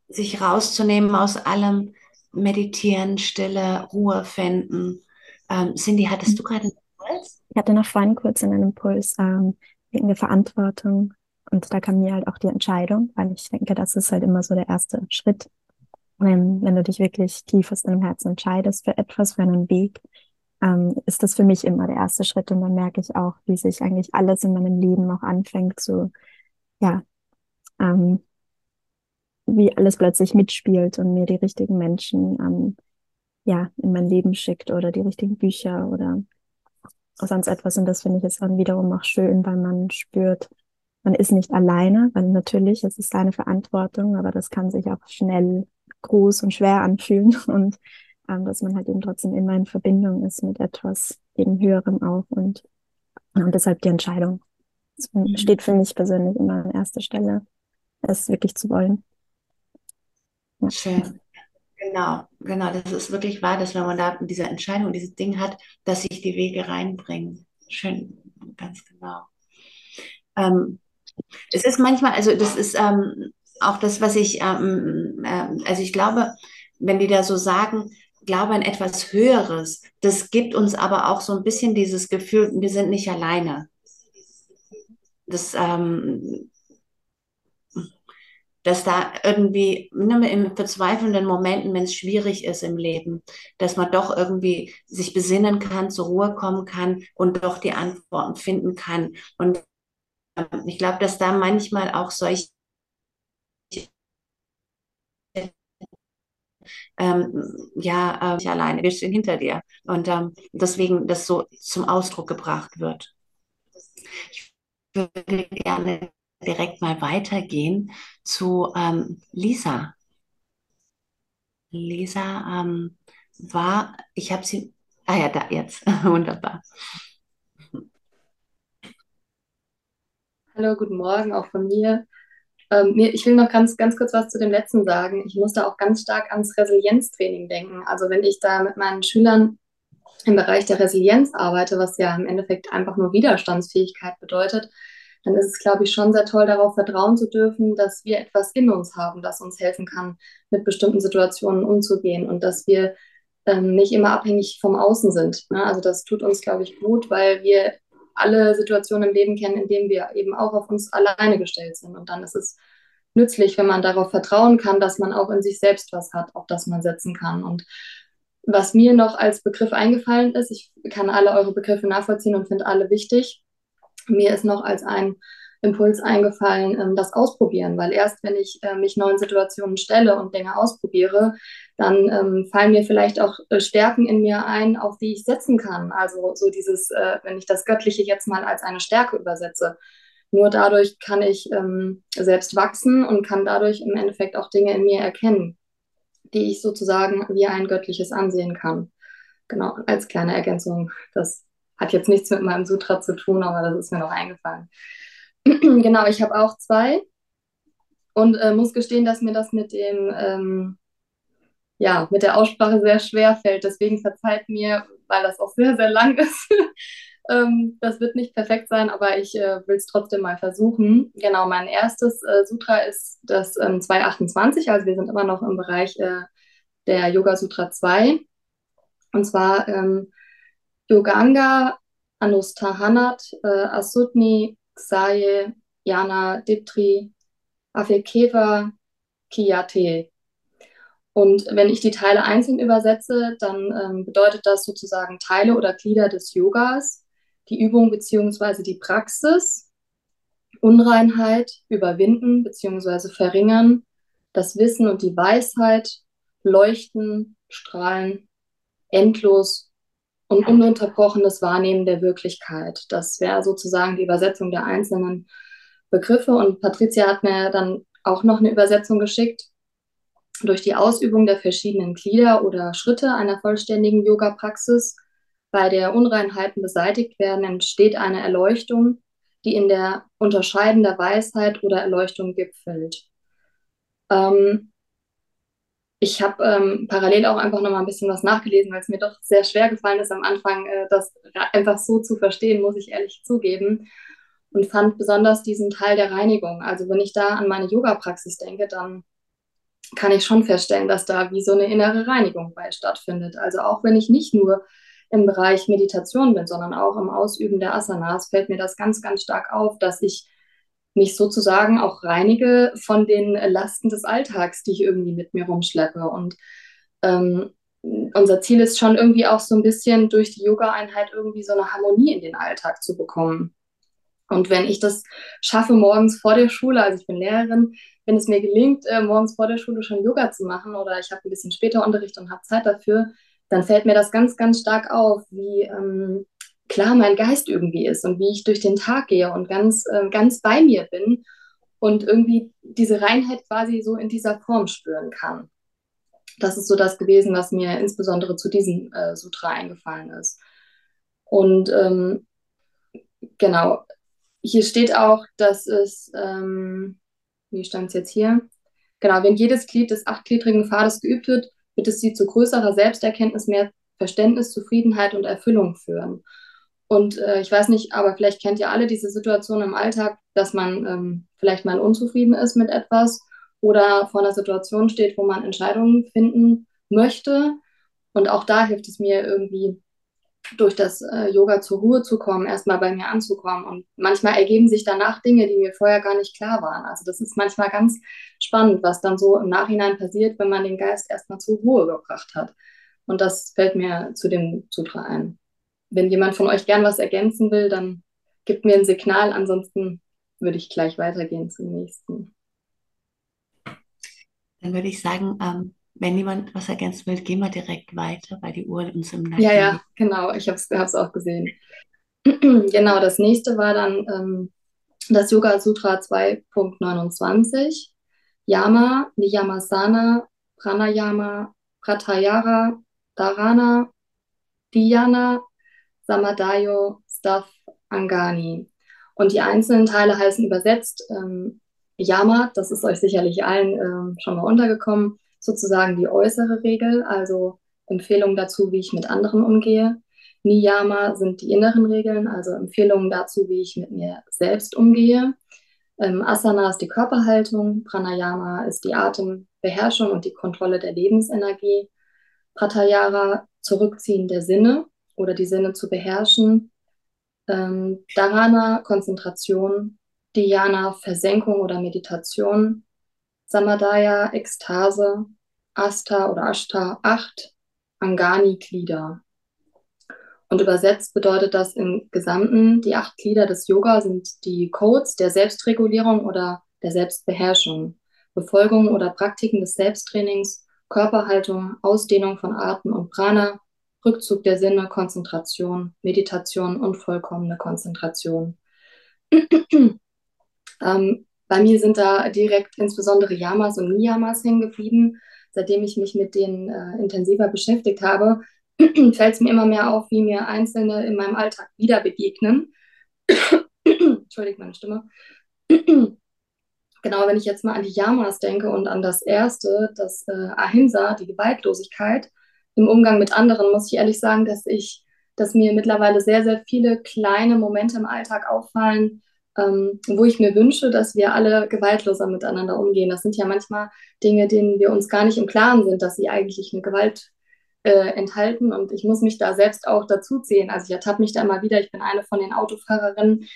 sich rauszunehmen aus allem, meditieren, Stille, Ruhe finden. Ähm, Cindy, hattest du gerade einen Impuls? Ich hatte noch vorhin kurz einen Impuls ähm, wegen der Verantwortung. Und da kam mir halt auch die Entscheidung, weil ich denke, das ist halt immer so der erste Schritt. Wenn, wenn du dich wirklich tief aus deinem Herzen entscheidest für etwas, für einen Weg, ähm, ist das für mich immer der erste Schritt. Und dann merke ich auch, wie sich eigentlich alles in meinem Leben auch anfängt zu, ja, ähm, wie alles plötzlich mitspielt und mir die richtigen Menschen ähm, ja, in mein Leben schickt oder die richtigen Bücher oder sonst etwas. Und das finde ich jetzt dann wiederum auch schön, weil man spürt, man ist nicht alleine, weil natürlich, es ist seine Verantwortung, aber das kann sich auch schnell groß und schwer anfühlen und ähm, dass man halt eben trotzdem immer in Verbindung ist mit etwas eben höherem auch und, und deshalb die Entscheidung das mhm. steht für mich persönlich immer an erster Stelle, es wirklich zu wollen. Ja. Schön. Genau, genau. Das ist wirklich wahr, dass wenn man da diese Entscheidung, dieses Ding hat, dass sich die Wege reinbringen. Schön, ganz genau. Ähm, es ist manchmal, also das ist ähm, auch das, was ich, ähm, äh, also ich glaube, wenn die da so sagen, glaube an etwas Höheres, das gibt uns aber auch so ein bisschen dieses Gefühl, wir sind nicht alleine. Das, ähm, dass da irgendwie ne, in verzweifelnden Momenten, wenn es schwierig ist im Leben, dass man doch irgendwie sich besinnen kann, zur Ruhe kommen kann und doch die Antworten finden kann. Und ähm, ich glaube, dass da manchmal auch solche ähm, ja, äh, ich alleine, wir stehen hinter dir. Und ähm, deswegen das so zum Ausdruck gebracht wird. Ich würde gerne direkt mal weitergehen zu ähm, Lisa. Lisa ähm, war, ich habe sie, ah ja, da jetzt, wunderbar. Hallo, guten Morgen auch von mir. Ähm, ich will noch ganz, ganz kurz was zu dem letzten sagen. Ich muss da auch ganz stark ans Resilienztraining denken. Also wenn ich da mit meinen Schülern im Bereich der Resilienz arbeite, was ja im Endeffekt einfach nur Widerstandsfähigkeit bedeutet, dann ist es, glaube ich, schon sehr toll, darauf vertrauen zu dürfen, dass wir etwas in uns haben, das uns helfen kann, mit bestimmten Situationen umzugehen und dass wir ähm, nicht immer abhängig vom Außen sind. Ne? Also das tut uns, glaube ich, gut, weil wir alle Situationen im Leben kennen, in denen wir eben auch auf uns alleine gestellt sind. Und dann ist es nützlich, wenn man darauf vertrauen kann, dass man auch in sich selbst was hat, auf das man setzen kann. Und was mir noch als Begriff eingefallen ist, ich kann alle eure Begriffe nachvollziehen und finde alle wichtig, mir ist noch als ein Impuls eingefallen, ähm, das Ausprobieren, weil erst wenn ich äh, mich neuen Situationen stelle und Dinge ausprobiere, dann ähm, fallen mir vielleicht auch äh, Stärken in mir ein, auf die ich setzen kann. Also so dieses, äh, wenn ich das Göttliche jetzt mal als eine Stärke übersetze. Nur dadurch kann ich ähm, selbst wachsen und kann dadurch im Endeffekt auch Dinge in mir erkennen, die ich sozusagen wie ein göttliches ansehen kann. Genau, als kleine Ergänzung. Das hat jetzt nichts mit meinem Sutra zu tun, aber das ist mir noch eingefallen. genau, ich habe auch zwei und äh, muss gestehen, dass mir das mit dem, ähm, ja, mit der Aussprache sehr schwer fällt. Deswegen verzeiht mir, weil das auch sehr, sehr lang ist. ähm, das wird nicht perfekt sein, aber ich äh, will es trotzdem mal versuchen. Genau, mein erstes äh, Sutra ist das ähm, 228, also wir sind immer noch im Bereich äh, der Yoga Sutra 2. Und zwar ähm, Yoganga Anustahanat äh, Asutni Xaye Yana Diptri Afekeva Kiyate. Und wenn ich die Teile einzeln übersetze, dann ähm, bedeutet das sozusagen Teile oder Glieder des Yogas, die Übung bzw. die Praxis, Unreinheit überwinden bzw. verringern, das Wissen und die Weisheit, leuchten, strahlen, endlos und ununterbrochenes Wahrnehmen der Wirklichkeit. Das wäre sozusagen die Übersetzung der einzelnen Begriffe. Und Patricia hat mir dann auch noch eine Übersetzung geschickt. Durch die Ausübung der verschiedenen Glieder oder Schritte einer vollständigen Yoga-Praxis, bei der Unreinheiten beseitigt werden, entsteht eine Erleuchtung, die in der Unterscheiden der Weisheit oder Erleuchtung gipfelt. Ähm, ich habe ähm, parallel auch einfach noch mal ein bisschen was nachgelesen, weil es mir doch sehr schwer gefallen ist am Anfang, äh, das einfach so zu verstehen, muss ich ehrlich zugeben. Und fand besonders diesen Teil der Reinigung. Also wenn ich da an meine Yoga-Praxis denke, dann kann ich schon feststellen, dass da wie so eine innere Reinigung bei stattfindet. Also auch wenn ich nicht nur im Bereich Meditation bin, sondern auch im Ausüben der Asanas, fällt mir das ganz, ganz stark auf, dass ich mich sozusagen auch reinige von den Lasten des Alltags, die ich irgendwie mit mir rumschleppe. Und ähm, unser Ziel ist schon irgendwie auch so ein bisschen durch die Yoga-Einheit irgendwie so eine Harmonie in den Alltag zu bekommen. Und wenn ich das schaffe, morgens vor der Schule, also ich bin Lehrerin, wenn es mir gelingt, äh, morgens vor der Schule schon Yoga zu machen oder ich habe ein bisschen später Unterricht und habe Zeit dafür, dann fällt mir das ganz, ganz stark auf, wie ähm, klar mein Geist irgendwie ist und wie ich durch den Tag gehe und ganz, äh, ganz bei mir bin und irgendwie diese Reinheit quasi so in dieser Form spüren kann. Das ist so das gewesen, was mir insbesondere zu diesem äh, Sutra eingefallen ist. Und ähm, genau, hier steht auch, dass es, ähm, wie stand es jetzt hier? Genau, wenn jedes Glied des achtgliedrigen Pfades geübt wird, wird es sie zu größerer Selbsterkenntnis, mehr Verständnis, Zufriedenheit und Erfüllung führen. Und äh, ich weiß nicht, aber vielleicht kennt ihr alle diese Situation im Alltag, dass man ähm, vielleicht mal unzufrieden ist mit etwas oder vor einer Situation steht, wo man Entscheidungen finden möchte. Und auch da hilft es mir irgendwie, durch das äh, Yoga zur Ruhe zu kommen, erstmal bei mir anzukommen. Und manchmal ergeben sich danach Dinge, die mir vorher gar nicht klar waren. Also das ist manchmal ganz spannend, was dann so im Nachhinein passiert, wenn man den Geist erstmal zur Ruhe gebracht hat. Und das fällt mir zu dem Sutra ein. Wenn jemand von euch gern was ergänzen will, dann gibt mir ein Signal. Ansonsten würde ich gleich weitergehen zum nächsten. Dann würde ich sagen, ähm, wenn jemand was ergänzen will, gehen wir direkt weiter, weil die Uhr uns im Nacken Ja, ja, genau. Ich habe es auch gesehen. genau, das nächste war dann ähm, das Yoga Sutra 2.29. Yama, Niyamasana, Pranayama, Pratyahara, Dharana, Dhyana, Samadayo, Staff, Angani. Und die einzelnen Teile heißen übersetzt ähm, Yama, das ist euch sicherlich allen ähm, schon mal untergekommen, sozusagen die äußere Regel, also Empfehlungen dazu, wie ich mit anderen umgehe. Niyama sind die inneren Regeln, also Empfehlungen dazu, wie ich mit mir selbst umgehe. Ähm, Asana ist die Körperhaltung, Pranayama ist die Atembeherrschung und die Kontrolle der Lebensenergie. Pratyahara Zurückziehen der Sinne oder die Sinne zu beherrschen. Ähm, Dharana Konzentration, Dhyana Versenkung oder Meditation. Samadaya Ekstase, Asta oder Ashta acht, Angani Glieder. Und übersetzt bedeutet das im Gesamten, die acht Glieder des Yoga sind die Codes der Selbstregulierung oder der Selbstbeherrschung, Befolgung oder Praktiken des Selbsttrainings, Körperhaltung, Ausdehnung von Atem und Prana, Rückzug der Sinne, Konzentration, Meditation und vollkommene Konzentration. ähm, bei mir sind da direkt insbesondere Yamas und Niyamas hängen geblieben. Seitdem ich mich mit denen äh, intensiver beschäftigt habe, fällt es mir immer mehr auf, wie mir Einzelne in meinem Alltag wieder begegnen. Entschuldigt meine Stimme. genau, wenn ich jetzt mal an die Yamas denke und an das erste, das äh, Ahimsa, die Gewaltlosigkeit im Umgang mit anderen, muss ich ehrlich sagen, dass ich, dass mir mittlerweile sehr, sehr viele kleine Momente im Alltag auffallen, ähm, wo ich mir wünsche, dass wir alle gewaltloser miteinander umgehen. Das sind ja manchmal Dinge, denen wir uns gar nicht im Klaren sind, dass sie eigentlich eine Gewalt äh, enthalten. Und ich muss mich da selbst auch dazu zählen. Also ich ertappe mich da immer wieder. Ich bin eine von den Autofahrerinnen,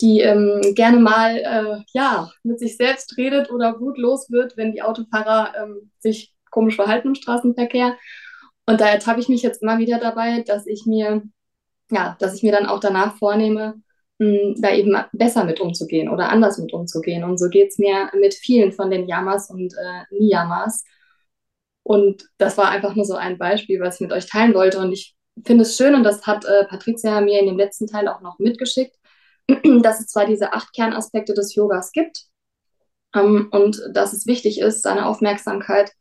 die ähm, gerne mal äh, ja, mit sich selbst redet oder wutlos wird, wenn die Autofahrer ähm, sich komisch verhalten im Straßenverkehr. Und da ertappe ich mich jetzt immer wieder dabei, dass ich mir, ja, dass ich mir dann auch danach vornehme, da eben besser mit umzugehen oder anders mit umzugehen. Und so geht es mir mit vielen von den Yamas und äh, Niyamas. Und das war einfach nur so ein Beispiel, was ich mit euch teilen wollte. Und ich finde es schön, und das hat äh, Patricia mir in dem letzten Teil auch noch mitgeschickt, dass es zwar diese acht Kernaspekte des Yogas gibt ähm, und dass es wichtig ist, seine Aufmerksamkeit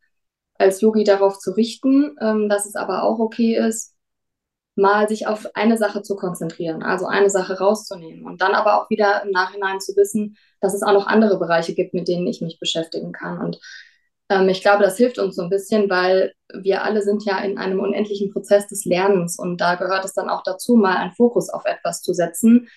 als Yogi darauf zu richten, ähm, dass es aber auch okay ist, mal sich auf eine Sache zu konzentrieren, also eine Sache rauszunehmen und dann aber auch wieder im Nachhinein zu wissen, dass es auch noch andere Bereiche gibt, mit denen ich mich beschäftigen kann. Und ähm, ich glaube, das hilft uns so ein bisschen, weil wir alle sind ja in einem unendlichen Prozess des Lernens und da gehört es dann auch dazu, mal einen Fokus auf etwas zu setzen,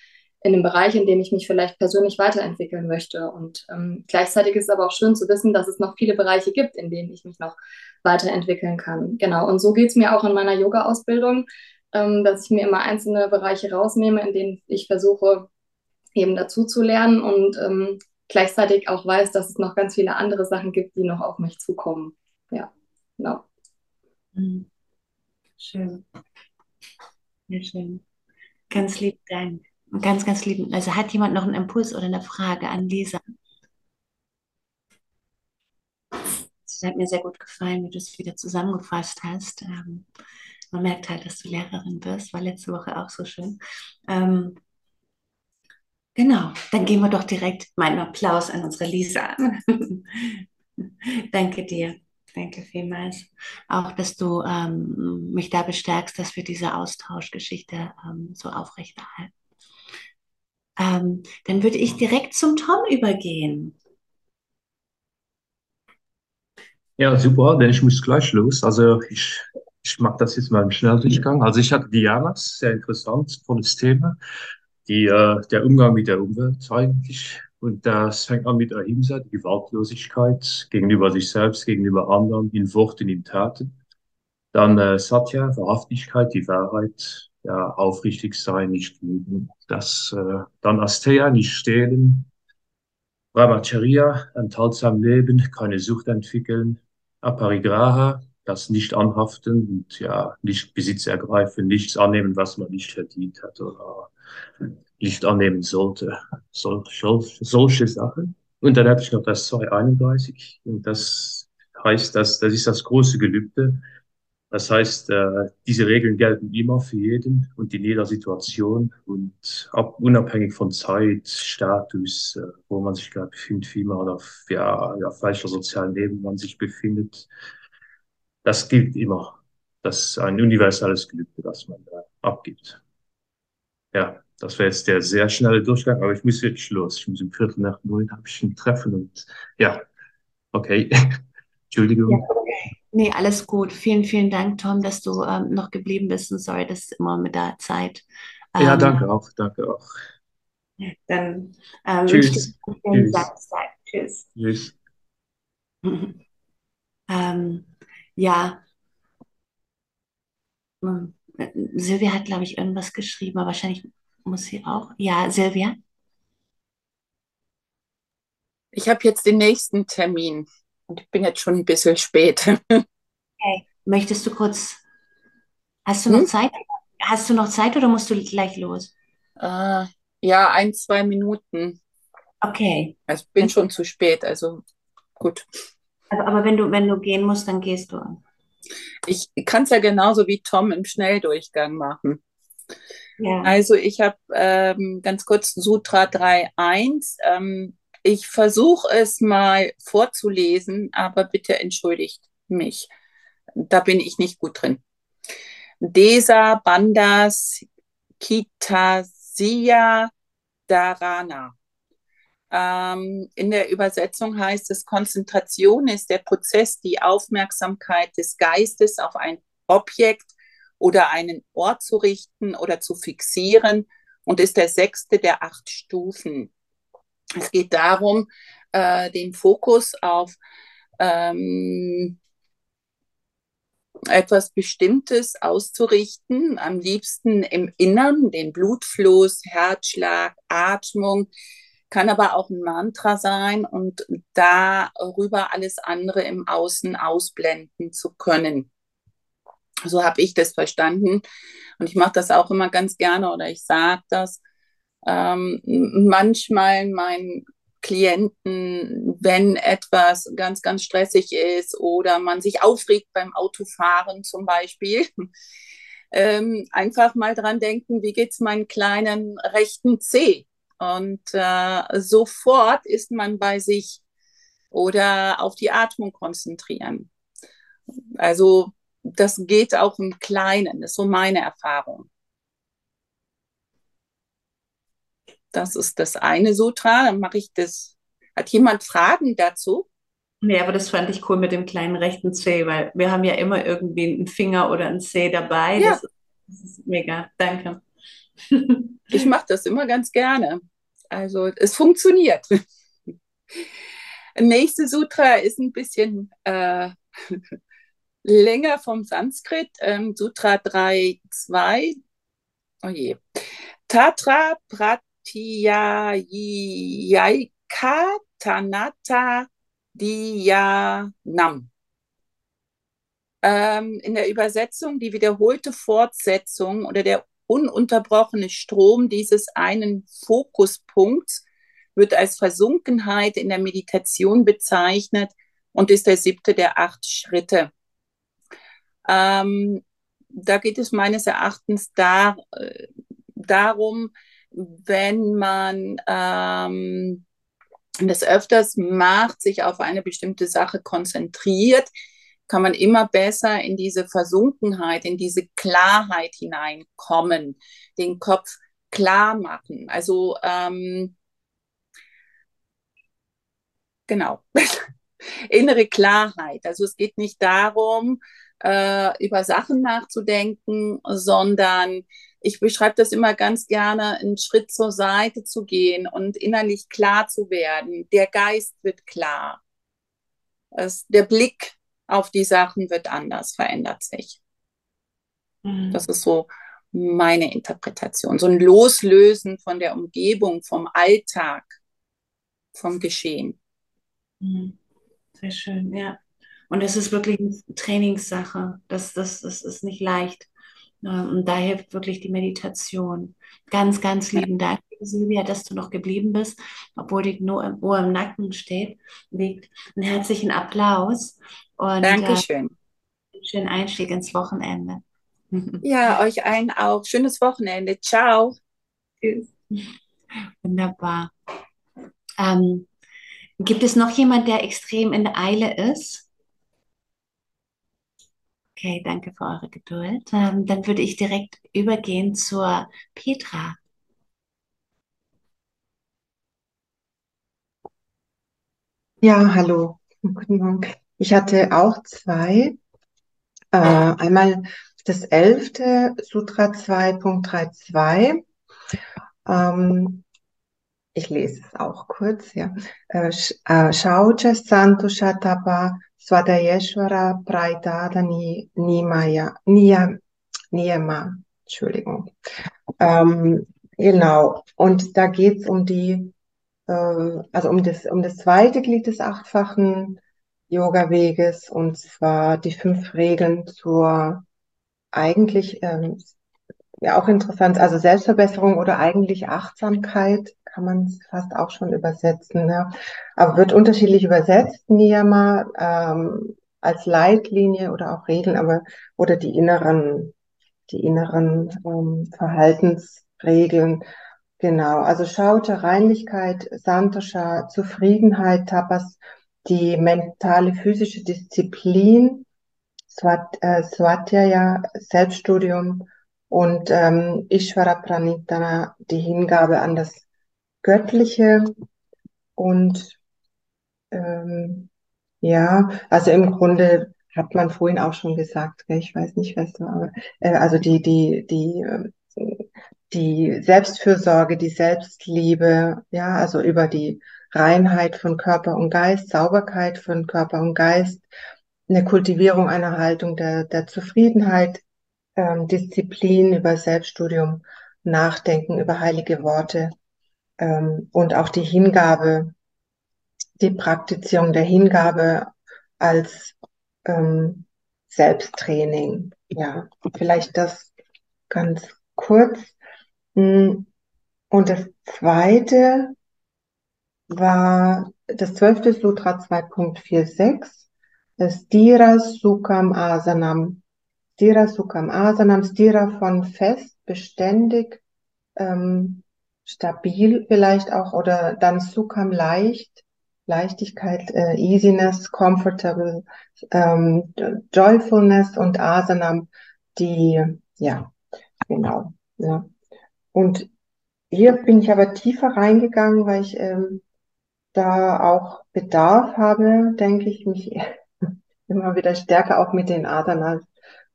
in einem Bereich, in dem ich mich vielleicht persönlich weiterentwickeln möchte. Und ähm, gleichzeitig ist es aber auch schön zu wissen, dass es noch viele Bereiche gibt, in denen ich mich noch weiterentwickeln kann. Genau. Und so geht es mir auch in meiner Yoga-Ausbildung ähm, dass ich mir immer einzelne Bereiche rausnehme, in denen ich versuche, eben dazu zu lernen und ähm, gleichzeitig auch weiß, dass es noch ganz viele andere Sachen gibt, die noch auf mich zukommen. Ja, genau. Mhm. Schön. Sehr schön. Ganz lieben Dank. Ganz, ganz lieben. Also hat jemand noch einen Impuls oder eine Frage an Lisa? Es hat mir sehr gut gefallen, wie du es wieder zusammengefasst hast. Ähm, man merkt halt, dass du Lehrerin wirst, war letzte Woche auch so schön. Ähm, genau, dann gehen wir doch direkt meinen Applaus an unsere Lisa. Danke dir. Danke vielmals. Auch, dass du ähm, mich da bestärkst, dass wir diese Austauschgeschichte ähm, so aufrechterhalten. Ähm, dann würde ich direkt zum Tom übergehen. Ja, super, denn ich muss gleich los. Also ich, ich mache das jetzt mal im Schnelldurchgang. Also ich hatte Diana, sehr interessant, tolles Thema. Die, äh, der Umgang mit der Umwelt eigentlich. Und das fängt an mit Ahimsa, die Gewaltlosigkeit gegenüber sich selbst, gegenüber anderen, in Worten, in Taten. Dann äh, Satya, Wahrhaftigkeit, die Wahrheit, ja, aufrichtig sein, nicht lügen. Das, äh, dann Asteya, nicht stehlen. Brahmacharya, enthaltsam leben, keine Sucht entwickeln. Aparigraha, das nicht anhaften und ja, nicht Besitz ergreifen, nichts annehmen, was man nicht verdient hat oder nicht annehmen sollte. Sol, sol, solche Sachen. Und dann hatte ich noch das 231 und das heißt, dass, das ist das große Gelübde. Das heißt, äh, diese Regeln gelten immer für jeden und in jeder Situation und ab, unabhängig von Zeit, Status, äh, wo man sich gerade befindet, wie man auf, ja, auf welcher sozialen Leben man sich befindet. Das gilt immer. Das ist ein universelles Gelübde, das man da abgibt. Ja, das wäre jetzt der sehr schnelle Durchgang, aber ich muss jetzt los. Ich muss im Viertel nach neun habe ich ein Treffen und ja, okay. Entschuldigung. Ja. Nee, alles gut. Vielen, vielen Dank, Tom, dass du ähm, noch geblieben bist und sorry, dass immer mit der Zeit. Ähm, ja, danke auch, danke auch. Dann ähm, Tschüss. wünsche ich dir einen Tschüss. Samstag. Tschüss. Tschüss. ähm, ja. Hm, Silvia hat, glaube ich, irgendwas geschrieben, aber wahrscheinlich muss sie auch. Ja, Silvia? Ich habe jetzt den nächsten Termin und ich bin jetzt schon ein bisschen spät. Okay. Möchtest du kurz, hast du noch hm? Zeit? Hast du noch Zeit oder musst du gleich los? Uh, ja, ein, zwei Minuten. Okay. Also bin schon zu spät, also gut. Aber, aber wenn du, wenn du gehen musst, dann gehst du. Ich kann es ja genauso wie Tom im Schnelldurchgang machen. Ja. Also ich habe ähm, ganz kurz Sutra 3.1. Ähm, ich versuche es mal vorzulesen, aber bitte entschuldigt mich. Da bin ich nicht gut drin. Desa Bandas Kitasia Dharana. Ähm, in der Übersetzung heißt es, Konzentration ist der Prozess, die Aufmerksamkeit des Geistes auf ein Objekt oder einen Ort zu richten oder zu fixieren und ist der sechste der acht Stufen. Es geht darum, äh, den Fokus auf ähm, etwas Bestimmtes auszurichten, am liebsten im Innern, den Blutfluss, Herzschlag, Atmung, kann aber auch ein Mantra sein und darüber alles andere im Außen ausblenden zu können. So habe ich das verstanden. Und ich mache das auch immer ganz gerne oder ich sage das ähm, manchmal meinen Klienten, wenn etwas ganz, ganz stressig ist oder man sich aufregt beim Autofahren zum Beispiel, ähm, einfach mal dran denken, wie geht es meinen kleinen rechten Zeh? Und äh, sofort ist man bei sich oder auf die Atmung konzentrieren. Also das geht auch im Kleinen, das ist so meine Erfahrung. Das ist das eine Sutra. Dann mache ich das. Hat jemand Fragen dazu? Nee, aber das fand ich cool mit dem kleinen rechten C, weil wir haben ja immer irgendwie einen Finger oder einen C dabei. Ja. Das, das ist mega. Danke. Ich mache das immer ganz gerne. Also es funktioniert. Nächste Sutra ist ein bisschen äh, länger vom Sanskrit, ähm, Sutra 3.2. Oh je. Tatra Pratyayaika Tanata Dhyanam. Ähm, in der Übersetzung die wiederholte Fortsetzung oder der ununterbrochene Strom dieses einen Fokuspunkts wird als Versunkenheit in der Meditation bezeichnet und ist der siebte der acht Schritte. Ähm, da geht es meines Erachtens da, äh, darum, wenn man ähm, das öfters macht, sich auf eine bestimmte Sache konzentriert, kann man immer besser in diese Versunkenheit, in diese Klarheit hineinkommen, den Kopf klar machen. Also ähm, genau, innere Klarheit. Also es geht nicht darum, äh, über Sachen nachzudenken, sondern ich beschreibe das immer ganz gerne, einen Schritt zur Seite zu gehen und innerlich klar zu werden. Der Geist wird klar. Es, der Blick auf die Sachen wird anders, verändert sich. Mhm. Das ist so meine Interpretation. So ein Loslösen von der Umgebung, vom Alltag, vom Geschehen. Mhm. Sehr schön, ja. Und es ist wirklich eine Trainingssache. Das, das, das ist nicht leicht. Ähm, und da hilft wirklich die Meditation. Ganz, ganz lieben Dank, Silvia, dass du noch geblieben bist, obwohl die nur Ohr im Nacken steht, liegt. Einen herzlichen Applaus. Und, Dankeschön. Äh, schönen Einstieg ins Wochenende. Ja, euch allen auch. Schönes Wochenende. Ciao. Tschüss. Wunderbar. Ähm, gibt es noch jemand, der extrem in der Eile ist? Okay, danke für eure Geduld. Ähm, dann würde ich direkt übergehen zur Petra. Ja, hallo. Guten Morgen. Ich hatte auch zwei. Äh, einmal das elfte Sutra 2.32. Ähm, ich lese es auch kurz, ja. Äh, äh Shaucha Swadayeshwara Praidada Nimaya, Niyama, Entschuldigung. Ähm, genau, und da geht es um die, äh, also um das, um das zweite Glied des achtfachen Yoga-Weges, und zwar die fünf Regeln zur eigentlich, ähm, ja auch interessant, also Selbstverbesserung oder eigentlich Achtsamkeit kann man es fast auch schon übersetzen, ja. Aber wird unterschiedlich übersetzt, Niyama, ähm, als Leitlinie oder auch Regeln, aber oder die inneren, die inneren ähm, Verhaltensregeln. Genau, also Schaute, Reinlichkeit, Santosha, Zufriedenheit, Tapas, die mentale, physische Disziplin, Swat, äh, Svatya, Selbststudium und ähm, Ishvara Pranitana, die Hingabe an das Göttliche und ähm, ja, also im Grunde hat man vorhin auch schon gesagt, ich weiß nicht, was du, aber äh, also die die die äh, die Selbstfürsorge, die Selbstliebe, ja, also über die Reinheit von Körper und Geist, Sauberkeit von Körper und Geist, eine Kultivierung einer Haltung der, der Zufriedenheit, ähm, Disziplin über Selbststudium, Nachdenken über heilige Worte, ähm, und auch die Hingabe, die Praktizierung der Hingabe als ähm, Selbsttraining. Ja, vielleicht das ganz kurz. Hm, und das zweite war das zwölfte Sutra 2.46, Stira Sukham Asanam. Stira Sukham Asanam, Stira von fest, beständig, ähm, stabil vielleicht auch oder dann Sukham leicht, Leichtigkeit, äh, Easiness, Comfortable, ähm, Joyfulness und Asanam, die, ja, genau. Ja. Und hier bin ich aber tiefer reingegangen, weil ich ähm, da auch Bedarf habe, denke ich, mich immer wieder stärker auch mit den Asanas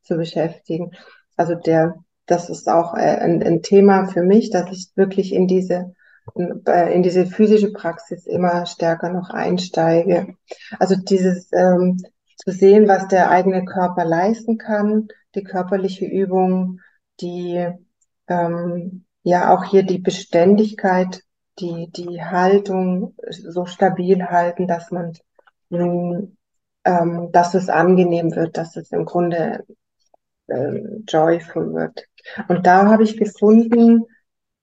zu beschäftigen. Also der das ist auch äh, ein, ein Thema für mich, dass ich wirklich in diese äh, in diese physische Praxis immer stärker noch einsteige. Also dieses ähm, zu sehen, was der eigene Körper leisten kann, die körperliche Übung, die ähm, ja auch hier die Beständigkeit, die die Haltung so stabil halten, dass man ähm, dass es angenehm wird, dass es im Grunde äh, joyful wird. Und da habe ich gefunden,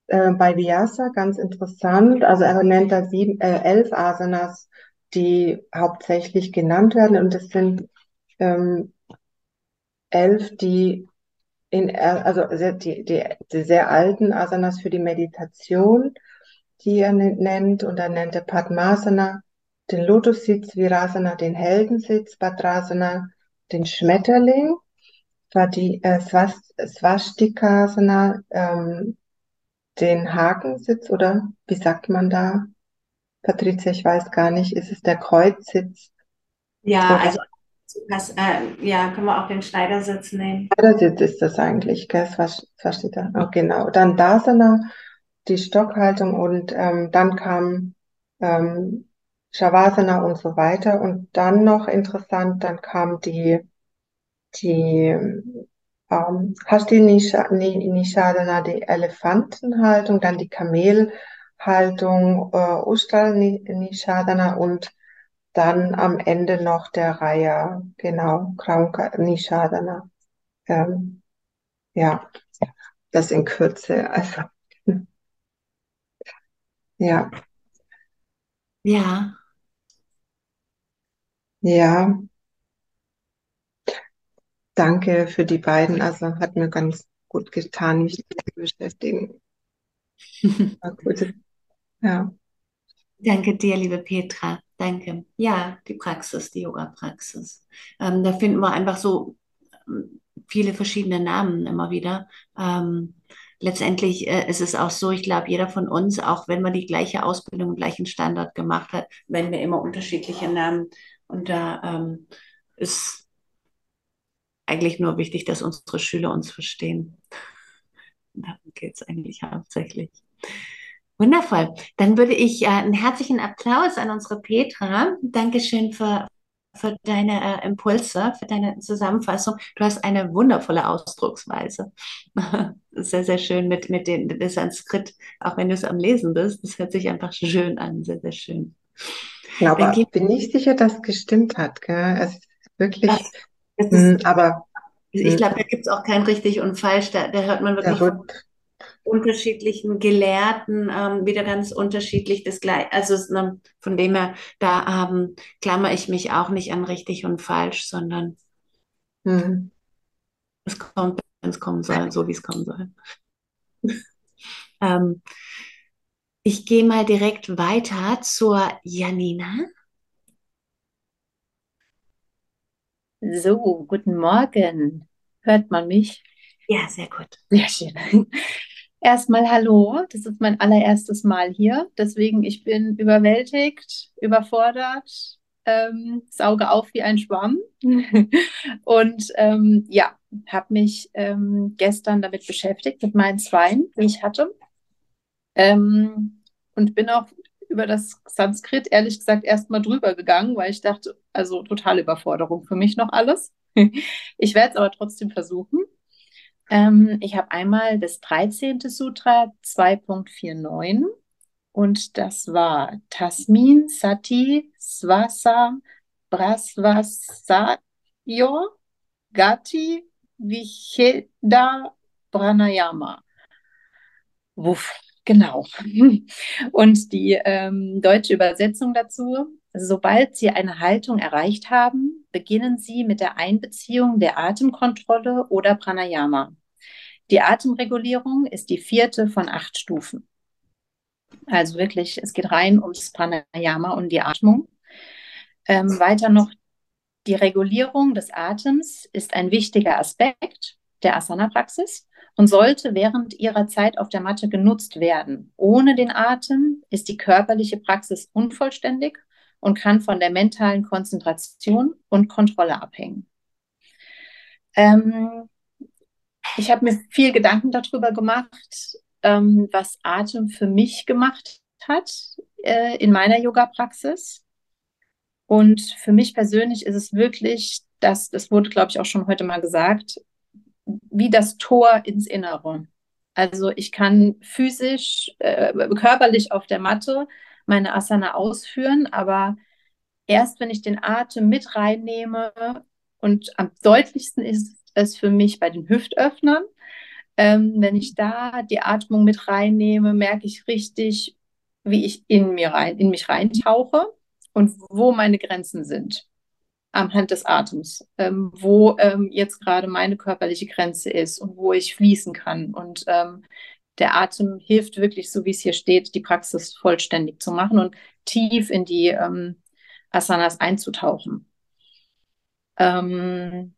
äh, bei Vyasa ganz interessant, also er nennt da sieben, äh, elf Asanas, die hauptsächlich genannt werden. Und es sind ähm, elf, die in, also die, die, die sehr alten Asanas für die Meditation, die er nennt, und dann nennt er Padmasana, den Lotussitz, Virasana, den Heldensitz, Badrasana, den Schmetterling, war die äh, Swastikasana, ähm, den Hakensitz oder wie sagt man da? Patricia, ich weiß gar nicht, ist es der Kreuzsitz? Ja, oder? also das, äh, ja, können wir auch den Schneidersitz nehmen. Schneidersitz ist das eigentlich, gell? Da? Oh, genau. Dann Dasana, die Stockhaltung und ähm, dann kam ähm, Shavasana und so weiter. Und dann noch interessant, dann kam die, die ähm, Hasti Nishadana, die Elefantenhaltung, dann die Kamelhaltung, äh, Ushtal Nishadana und dann am Ende noch der Raya, genau, Kraunka Nishadana. Ähm, ja, das in Kürze, also. Ja. Ja. Ja. Danke für die beiden. Also hat mir ganz gut getan, mich zu beschäftigen. Ja. Danke dir, liebe Petra. Danke. Ja, die Praxis, die Yoga-Praxis. Ähm, da finden wir einfach so ähm, viele verschiedene Namen immer wieder. Ähm, letztendlich äh, ist es auch so, ich glaube, jeder von uns, auch wenn man die gleiche Ausbildung, gleichen Standard gemacht hat, wenn wir immer unterschiedliche Namen. Und da ähm, ist eigentlich nur wichtig, dass unsere Schüler uns verstehen. Darum geht es eigentlich hauptsächlich. Wundervoll. Dann würde ich äh, einen herzlichen Applaus an unsere Petra. Dankeschön für, für deine äh, Impulse, für deine Zusammenfassung. Du hast eine wundervolle Ausdrucksweise. sehr, sehr schön mit, mit dem, Sanskrit, auch wenn du es am Lesen bist. Das hört sich einfach schön an. Sehr, sehr schön. Ja, aber ich bin nicht sicher, dass es gestimmt hat. Gell? Es ist wirklich, das ist, mh, aber. Ich hm. glaube, da gibt es auch kein richtig und falsch. Da, da hört man wirklich unterschiedlichen Gelehrten ähm, wieder ganz unterschiedlich das gleiche. Also ne, von dem her, da ähm, klammer ich mich auch nicht an richtig und falsch, sondern mhm. es kommt, wenn es kommen soll, so wie es kommen soll. ähm, ich gehe mal direkt weiter zur Janina. So, guten Morgen. Hört man mich? Ja, sehr gut. Sehr schön. Erstmal hallo, das ist mein allererstes Mal hier, deswegen ich bin überwältigt, überfordert, ähm, sauge auf wie ein Schwamm und ähm, ja, habe mich ähm, gestern damit beschäftigt, mit meinen Zweien, die ich hatte ähm, und bin auch über das Sanskrit ehrlich gesagt erstmal drüber gegangen, weil ich dachte, also totale Überforderung für mich noch alles. ich werde es aber trotzdem versuchen. Ähm, ich habe einmal das 13. Sutra 2.49 und das war Tasmin Sati Swasa Brasvasayo Gati Vicheda Pranayama. Wuff, genau. Und die ähm, deutsche Übersetzung dazu, sobald Sie eine Haltung erreicht haben, beginnen Sie mit der Einbeziehung der Atemkontrolle oder Pranayama. Die Atemregulierung ist die vierte von acht Stufen. Also wirklich, es geht rein ums Pranayama und die Atmung. Ähm, weiter noch, die Regulierung des Atems ist ein wichtiger Aspekt der Asana-Praxis und sollte während ihrer Zeit auf der Matte genutzt werden. Ohne den Atem ist die körperliche Praxis unvollständig und kann von der mentalen Konzentration und Kontrolle abhängen. Ähm, ich habe mir viel Gedanken darüber gemacht, ähm, was Atem für mich gemacht hat äh, in meiner Yoga-Praxis. Und für mich persönlich ist es wirklich, das, das wurde, glaube ich, auch schon heute mal gesagt, wie das Tor ins Innere. Also ich kann physisch, äh, körperlich auf der Matte meine Asana ausführen, aber erst wenn ich den Atem mit reinnehme und am deutlichsten ist es für mich bei den Hüftöffnern. Ähm, wenn ich da die Atmung mit reinnehme, merke ich richtig, wie ich in mir rein, in mich reintauche und wo meine Grenzen sind. Anhand des Atems, ähm, wo ähm, jetzt gerade meine körperliche Grenze ist und wo ich fließen kann. Und ähm, der Atem hilft wirklich, so wie es hier steht, die Praxis vollständig zu machen und tief in die ähm, Asanas einzutauchen. Ähm,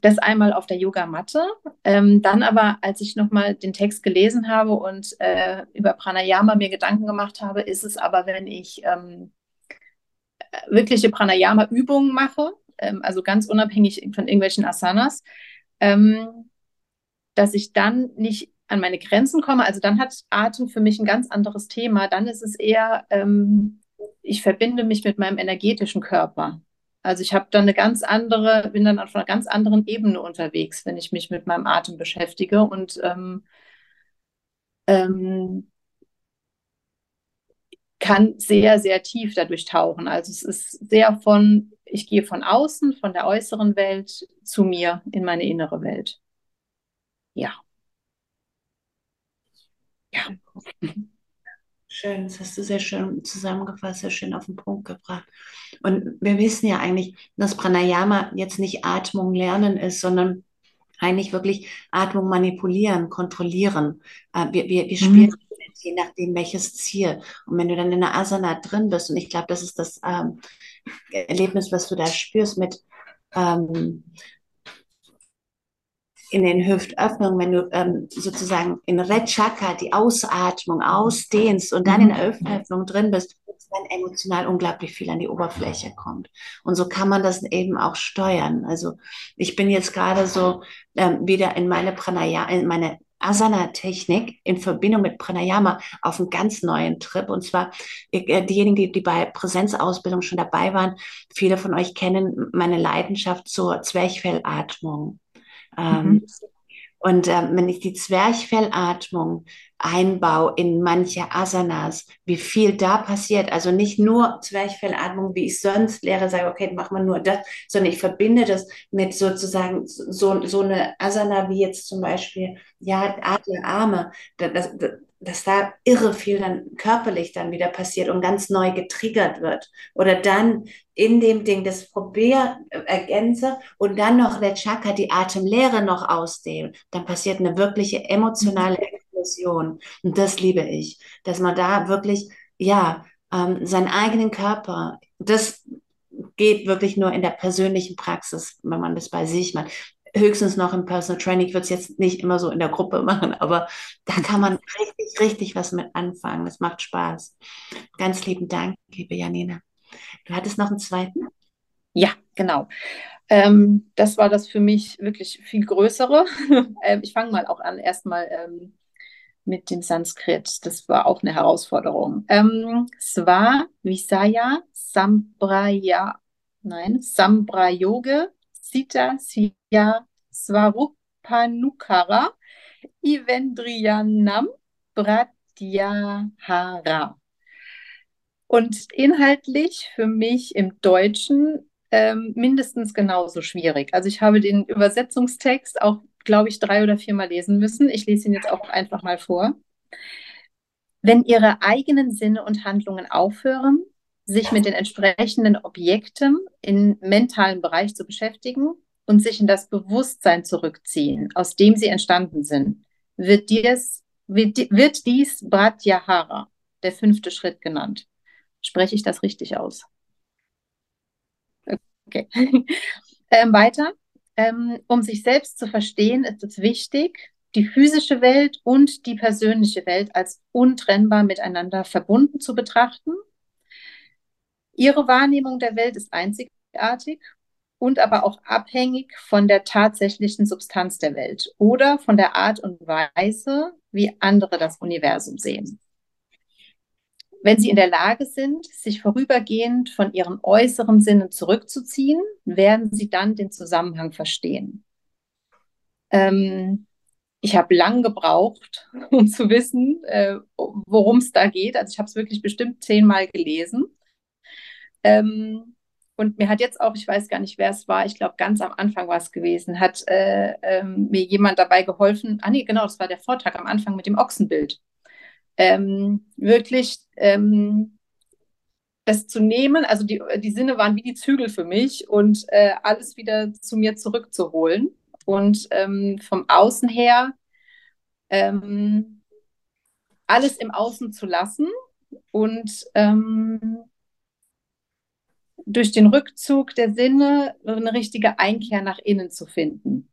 das einmal auf der Yogamatte. Ähm, dann aber, als ich nochmal den Text gelesen habe und äh, über Pranayama mir Gedanken gemacht habe, ist es aber, wenn ich ähm, wirkliche Pranayama-Übungen mache, ähm, also ganz unabhängig von irgendwelchen Asanas, ähm, dass ich dann nicht an meine Grenzen komme. Also dann hat Atem für mich ein ganz anderes Thema. Dann ist es eher, ähm, ich verbinde mich mit meinem energetischen Körper. Also ich habe dann eine ganz andere, bin dann auf einer ganz anderen Ebene unterwegs, wenn ich mich mit meinem Atem beschäftige und ähm, ähm, kann sehr, sehr tief dadurch tauchen. Also es ist sehr von, ich gehe von außen, von der äußeren Welt zu mir in meine innere Welt. Ja. Ja. Schön, das hast du sehr schön zusammengefasst, sehr schön auf den Punkt gebracht. Und wir wissen ja eigentlich, dass Pranayama jetzt nicht Atmung lernen ist, sondern eigentlich wirklich Atmung manipulieren, kontrollieren. Äh, wir, wir, wir spielen mhm je nachdem welches Ziel. Und wenn du dann in der Asana drin bist, und ich glaube, das ist das ähm, Erlebnis, was du da spürst mit ähm, in den Hüftöffnungen, wenn du ähm, sozusagen in Red Chakra die Ausatmung ausdehnst und dann in der Hüftöffnung drin bist, dann emotional unglaublich viel an die Oberfläche kommt. Und so kann man das eben auch steuern. Also ich bin jetzt gerade so ähm, wieder in meine Pranaya, in meine Asana-Technik in Verbindung mit Pranayama auf einen ganz neuen Trip. Und zwar äh, diejenigen, die, die bei Präsenzausbildung schon dabei waren, viele von euch kennen meine Leidenschaft zur Zwerchfellatmung. Ähm, mhm. Und ähm, wenn ich die Zwerchfellatmung einbaue in manche Asanas, wie viel da passiert, also nicht nur Zwerchfellatmung, wie ich sonst lehre, sage, okay, machen wir nur das, sondern ich verbinde das mit sozusagen so, so eine Asana wie jetzt zum Beispiel, ja, Adlerarme, das, das, dass da irre viel dann körperlich dann wieder passiert und ganz neu getriggert wird. Oder dann in dem Ding das probier, äh, ergänze und dann noch der Chakra, die Atemlehre noch ausdehnen, dann passiert eine wirkliche emotionale Explosion. Und das liebe ich, dass man da wirklich, ja, ähm, seinen eigenen Körper, das geht wirklich nur in der persönlichen Praxis, wenn man das bei sich macht höchstens noch im Personal Training. Ich würde es jetzt nicht immer so in der Gruppe machen, aber da kann man richtig, richtig was mit anfangen. Das macht Spaß. Ganz lieben Dank, liebe Janina. Du hattest noch einen zweiten? Ja, genau. Ähm, das war das für mich wirklich viel größere. ähm, ich fange mal auch an, erstmal ähm, mit dem Sanskrit. Das war auch eine Herausforderung. Ähm, Sva Visaya Sambraya, nein, Sambrayoge Sita Siya Svarupanukara Ivendriyanam Pratyahara. Und inhaltlich für mich im Deutschen ähm, mindestens genauso schwierig. Also ich habe den Übersetzungstext auch, glaube ich, drei oder viermal lesen müssen. Ich lese ihn jetzt auch einfach mal vor. Wenn Ihre eigenen Sinne und Handlungen aufhören, sich mit den entsprechenden Objekten im mentalen Bereich zu beschäftigen und sich in das Bewusstsein zurückziehen, aus dem sie entstanden sind, wird dies, wird, wird dies Pratyahara, der fünfte Schritt genannt. Spreche ich das richtig aus? Okay. ähm, weiter. Ähm, um sich selbst zu verstehen, ist es wichtig, die physische Welt und die persönliche Welt als untrennbar miteinander verbunden zu betrachten Ihre Wahrnehmung der Welt ist einzigartig und aber auch abhängig von der tatsächlichen Substanz der Welt oder von der Art und Weise, wie andere das Universum sehen. Wenn Sie in der Lage sind, sich vorübergehend von Ihren äußeren Sinnen zurückzuziehen, werden Sie dann den Zusammenhang verstehen. Ähm, ich habe lang gebraucht, um zu wissen, äh, worum es da geht. Also ich habe es wirklich bestimmt zehnmal gelesen. Ähm, und mir hat jetzt auch, ich weiß gar nicht, wer es war, ich glaube, ganz am Anfang war es gewesen, hat äh, ähm, mir jemand dabei geholfen. Ah, nee, genau, das war der Vortrag am Anfang mit dem Ochsenbild. Ähm, wirklich ähm, das zu nehmen, also die, die Sinne waren wie die Zügel für mich und äh, alles wieder zu mir zurückzuholen und ähm, vom Außen her ähm, alles im Außen zu lassen und ähm, durch den Rückzug der Sinne eine richtige Einkehr nach innen zu finden.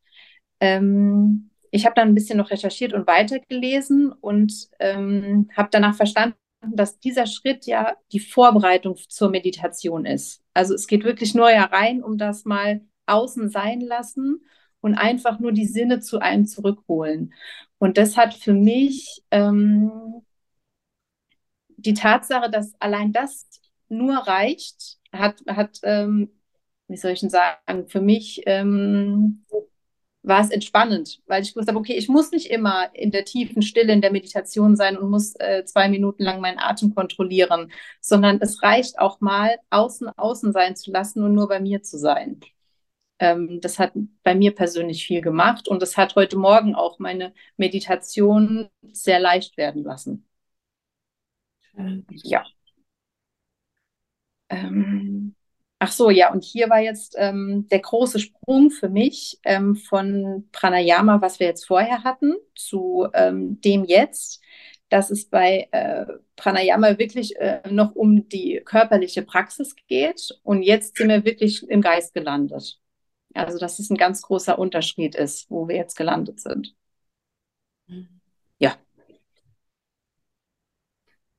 Ähm, ich habe dann ein bisschen noch recherchiert und weitergelesen und ähm, habe danach verstanden, dass dieser Schritt ja die Vorbereitung zur Meditation ist. Also es geht wirklich nur ja rein, um das mal außen sein lassen und einfach nur die Sinne zu einem zurückholen. Und das hat für mich ähm, die Tatsache, dass allein das nur reicht, hat, hat ähm, wie soll ich denn sagen, für mich ähm, war es entspannend, weil ich wusste, okay, ich muss nicht immer in der tiefen Stille in der Meditation sein und muss äh, zwei Minuten lang meinen Atem kontrollieren, sondern es reicht auch mal, außen außen sein zu lassen und nur bei mir zu sein. Ähm, das hat bei mir persönlich viel gemacht und das hat heute Morgen auch meine Meditation sehr leicht werden lassen. Ja. Ähm, ach so, ja, und hier war jetzt ähm, der große Sprung für mich ähm, von Pranayama, was wir jetzt vorher hatten, zu ähm, dem jetzt, dass es bei äh, Pranayama wirklich äh, noch um die körperliche Praxis geht und jetzt sind wir wirklich im Geist gelandet. Also, dass es ein ganz großer Unterschied ist, wo wir jetzt gelandet sind. Ja.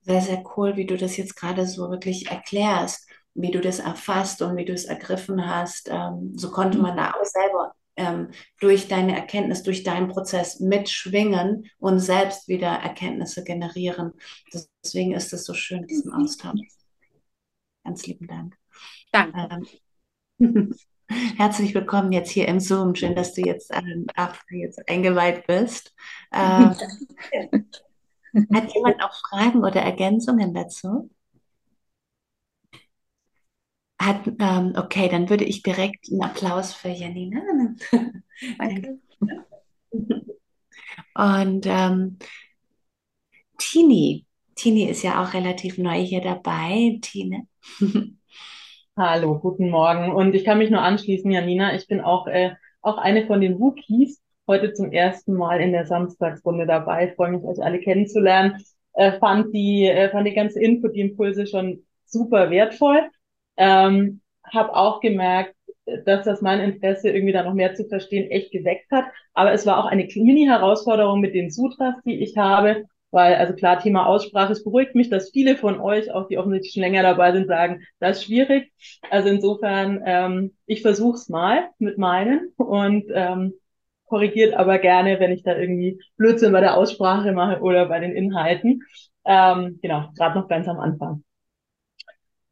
Sehr, sehr cool, wie du das jetzt gerade so wirklich erklärst, wie du das erfasst und wie du es ergriffen hast. Ähm, so konnte man da auch selber ähm, durch deine Erkenntnis, durch deinen Prozess mitschwingen und selbst wieder Erkenntnisse generieren. Deswegen ist es so schön, diesen Austausch. Ganz lieben Dank. Danke. Ähm, Herzlich willkommen jetzt hier im Zoom. Schön, dass du jetzt, ähm, jetzt eingeweiht bist. Ähm, hat jemand noch Fragen oder Ergänzungen dazu? Hat, ähm, okay, dann würde ich direkt einen Applaus für Janina. Danke. Und ähm, Tini, Tini ist ja auch relativ neu hier dabei. Tine. Hallo, guten Morgen. Und ich kann mich nur anschließen, Janina. Ich bin auch, äh, auch eine von den Wookies. Heute zum ersten Mal in der Samstagsrunde dabei. Ich freue mich, euch alle kennenzulernen. Äh, fand die, äh, fand die ganze Info, die Impulse schon super wertvoll. Ähm, habe auch gemerkt, dass das mein Interesse irgendwie da noch mehr zu verstehen echt geweckt hat. Aber es war auch eine Mini-Herausforderung mit den Sutras, die ich habe weil, also klar, Thema Aussprache, es beruhigt mich, dass viele von euch, auch die offensichtlich schon länger dabei sind, sagen, das ist schwierig. Also insofern, ähm, ich versuche es mal mit meinen und ähm, korrigiert aber gerne, wenn ich da irgendwie Blödsinn bei der Aussprache mache oder bei den Inhalten. Ähm, genau, gerade noch ganz am Anfang.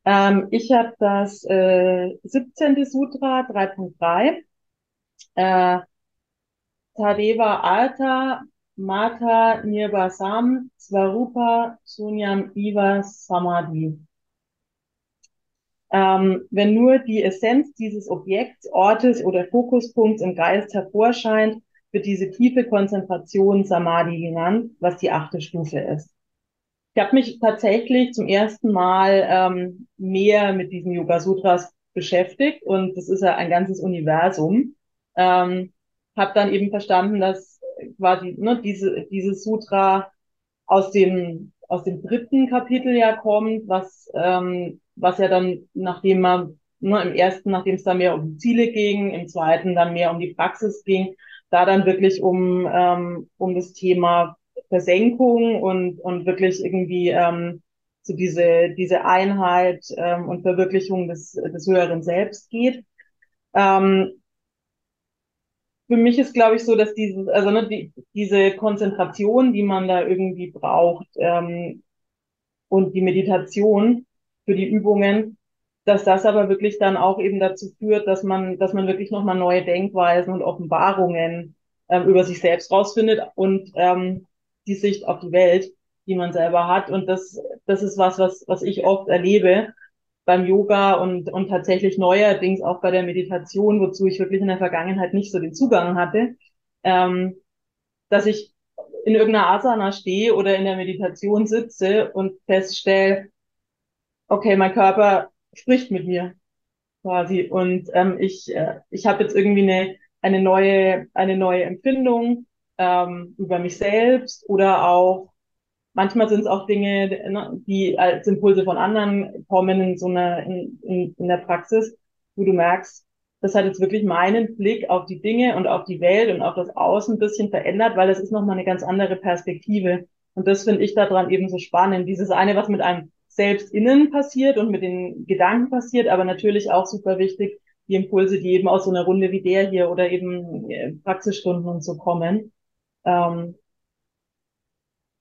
Ähm, ich habe das äh, 17. Sutra 3.3. Äh, Tadeva Alta Mata Nirbasam Svarupa Sunyam Iva Samadhi. Ähm, wenn nur die Essenz dieses Objekts, Ortes oder Fokuspunkts im Geist hervorscheint, wird diese tiefe Konzentration Samadhi genannt, was die achte Stufe ist. Ich habe mich tatsächlich zum ersten Mal ähm, mehr mit diesen Yoga Sutras beschäftigt und das ist ja ein ganzes Universum. Ähm, habe dann eben verstanden, dass quasi ne, diese, dieses Sutra aus dem, aus dem dritten Kapitel ja kommt, was, ähm, was ja dann, nachdem man ne, im ersten, nachdem es dann mehr um Ziele ging, im zweiten dann mehr um die Praxis ging, da dann wirklich um, ähm, um das Thema Versenkung und, und wirklich irgendwie ähm, so diese, diese Einheit ähm, und Verwirklichung des, des höheren Selbst geht. Ähm, für mich ist, glaube ich, so, dass dieses, also ne, die, diese Konzentration, die man da irgendwie braucht, ähm, und die Meditation für die Übungen, dass das aber wirklich dann auch eben dazu führt, dass man, dass man wirklich nochmal neue Denkweisen und Offenbarungen ähm, über sich selbst rausfindet und ähm, die Sicht auf die Welt, die man selber hat. Und das, das ist was, was, was ich oft erlebe, beim Yoga und, und tatsächlich neuerdings auch bei der Meditation, wozu ich wirklich in der Vergangenheit nicht so den Zugang hatte, ähm, dass ich in irgendeiner Asana stehe oder in der Meditation sitze und feststelle, okay, mein Körper spricht mit mir quasi und ähm, ich, äh, ich habe jetzt irgendwie eine, eine neue, eine neue Empfindung ähm, über mich selbst oder auch manchmal sind es auch Dinge, ne, die als Impulse von anderen kommen in so einer in, in, in der Praxis, wo du merkst, das hat jetzt wirklich meinen Blick auf die Dinge und auf die Welt und auf das Außen ein bisschen verändert, weil es ist nochmal eine ganz andere Perspektive. Und das finde ich daran eben so spannend. Dieses eine, was mit einem selbst innen passiert und mit den Gedanken passiert, aber natürlich auch super wichtig, die Impulse, die eben aus so einer Runde wie der hier oder eben äh, Praxisstunden und so kommen. Ähm,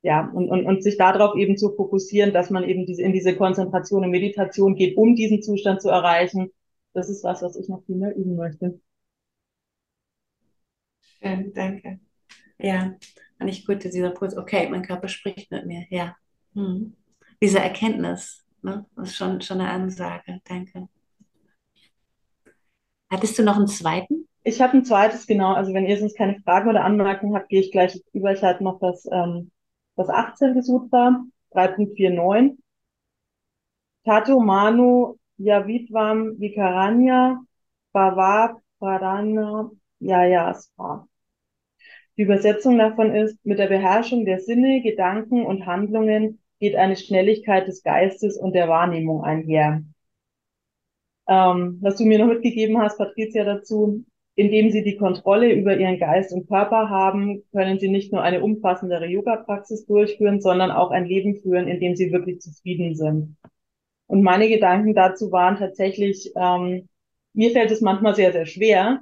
ja, und, und, und sich darauf eben zu fokussieren, dass man eben diese, in diese Konzentration und Meditation geht, um diesen Zustand zu erreichen. Das ist was, was ich noch viel mehr üben möchte. Schön, danke. Ja, fand ich gut, dieser Puls. Okay, mein Körper spricht mit mir. Ja. Hm. Diese Erkenntnis, ne? Das ist schon, schon eine Ansage. Danke. Hattest du noch einen zweiten? Ich habe ein zweites, genau. Also wenn ihr sonst keine Fragen oder Anmerkungen habt, gehe ich gleich über. Ich hatte noch das ähm, das 18. Sutra, 3.49. Tato Manu Yavitvam Vikaranya Bhava Pradana Yayasva. Die Übersetzung davon ist, mit der Beherrschung der Sinne, Gedanken und Handlungen geht eine Schnelligkeit des Geistes und der Wahrnehmung einher. Ähm, was du mir noch mitgegeben hast, Patricia, dazu, indem sie die Kontrolle über ihren Geist und Körper haben, können sie nicht nur eine umfassendere Yoga-Praxis durchführen, sondern auch ein Leben führen, in dem sie wirklich zufrieden sind. Und meine Gedanken dazu waren tatsächlich, ähm, mir fällt es manchmal sehr, sehr schwer,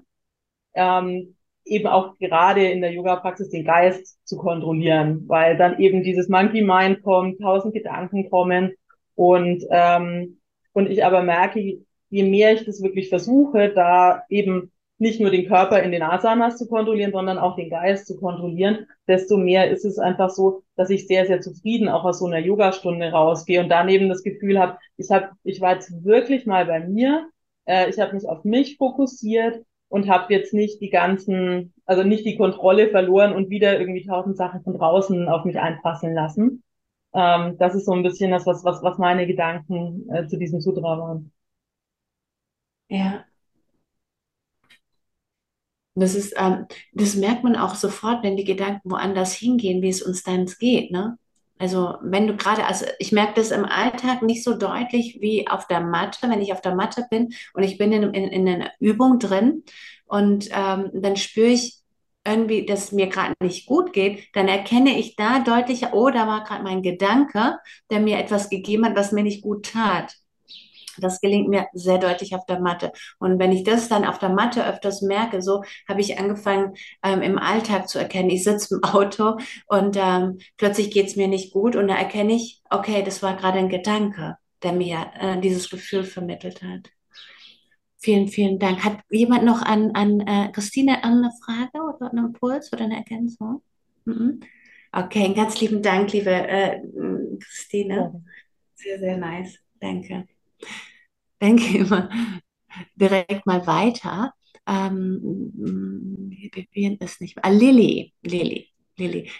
ähm, eben auch gerade in der Yoga-Praxis den Geist zu kontrollieren, weil dann eben dieses Monkey Mind kommt, tausend Gedanken kommen. Und ähm, und ich aber merke, je mehr ich das wirklich versuche, da eben nicht nur den Körper in den Asanas zu kontrollieren, sondern auch den Geist zu kontrollieren, desto mehr ist es einfach so, dass ich sehr, sehr zufrieden auch aus so einer Yogastunde rausgehe und daneben das Gefühl habe, ich habe, ich war jetzt wirklich mal bei mir, äh, ich habe mich auf mich fokussiert und habe jetzt nicht die ganzen, also nicht die Kontrolle verloren und wieder irgendwie tausend Sachen von draußen auf mich einprasseln lassen. Ähm, das ist so ein bisschen das, was, was, was meine Gedanken äh, zu diesem Sutra waren. Ja, das ist, ähm, das merkt man auch sofort, wenn die Gedanken woanders hingehen, wie es uns dann geht, ne? Also wenn du gerade, also ich merke das im Alltag nicht so deutlich wie auf der Matte, wenn ich auf der Matte bin und ich bin in, in, in einer Übung drin und ähm, dann spüre ich irgendwie, dass es mir gerade nicht gut geht, dann erkenne ich da deutlicher, oh, da war gerade mein Gedanke, der mir etwas gegeben hat, was mir nicht gut tat. Das gelingt mir sehr deutlich auf der Matte. Und wenn ich das dann auf der Matte öfters merke, so habe ich angefangen ähm, im Alltag zu erkennen. Ich sitze im Auto und ähm, plötzlich geht es mir nicht gut und da erkenne ich, okay, das war gerade ein Gedanke, der mir äh, dieses Gefühl vermittelt hat. Vielen, vielen Dank. Hat jemand noch an, an äh, Christine eine Frage oder einen Impuls oder eine Ergänzung? Mhm. Okay, ganz lieben Dank, liebe äh, Christine. Sehr, sehr nice. Danke denke immer direkt mal weiter. Ähm, wir es nicht. Ah, Lilly, Lilly, Lilly.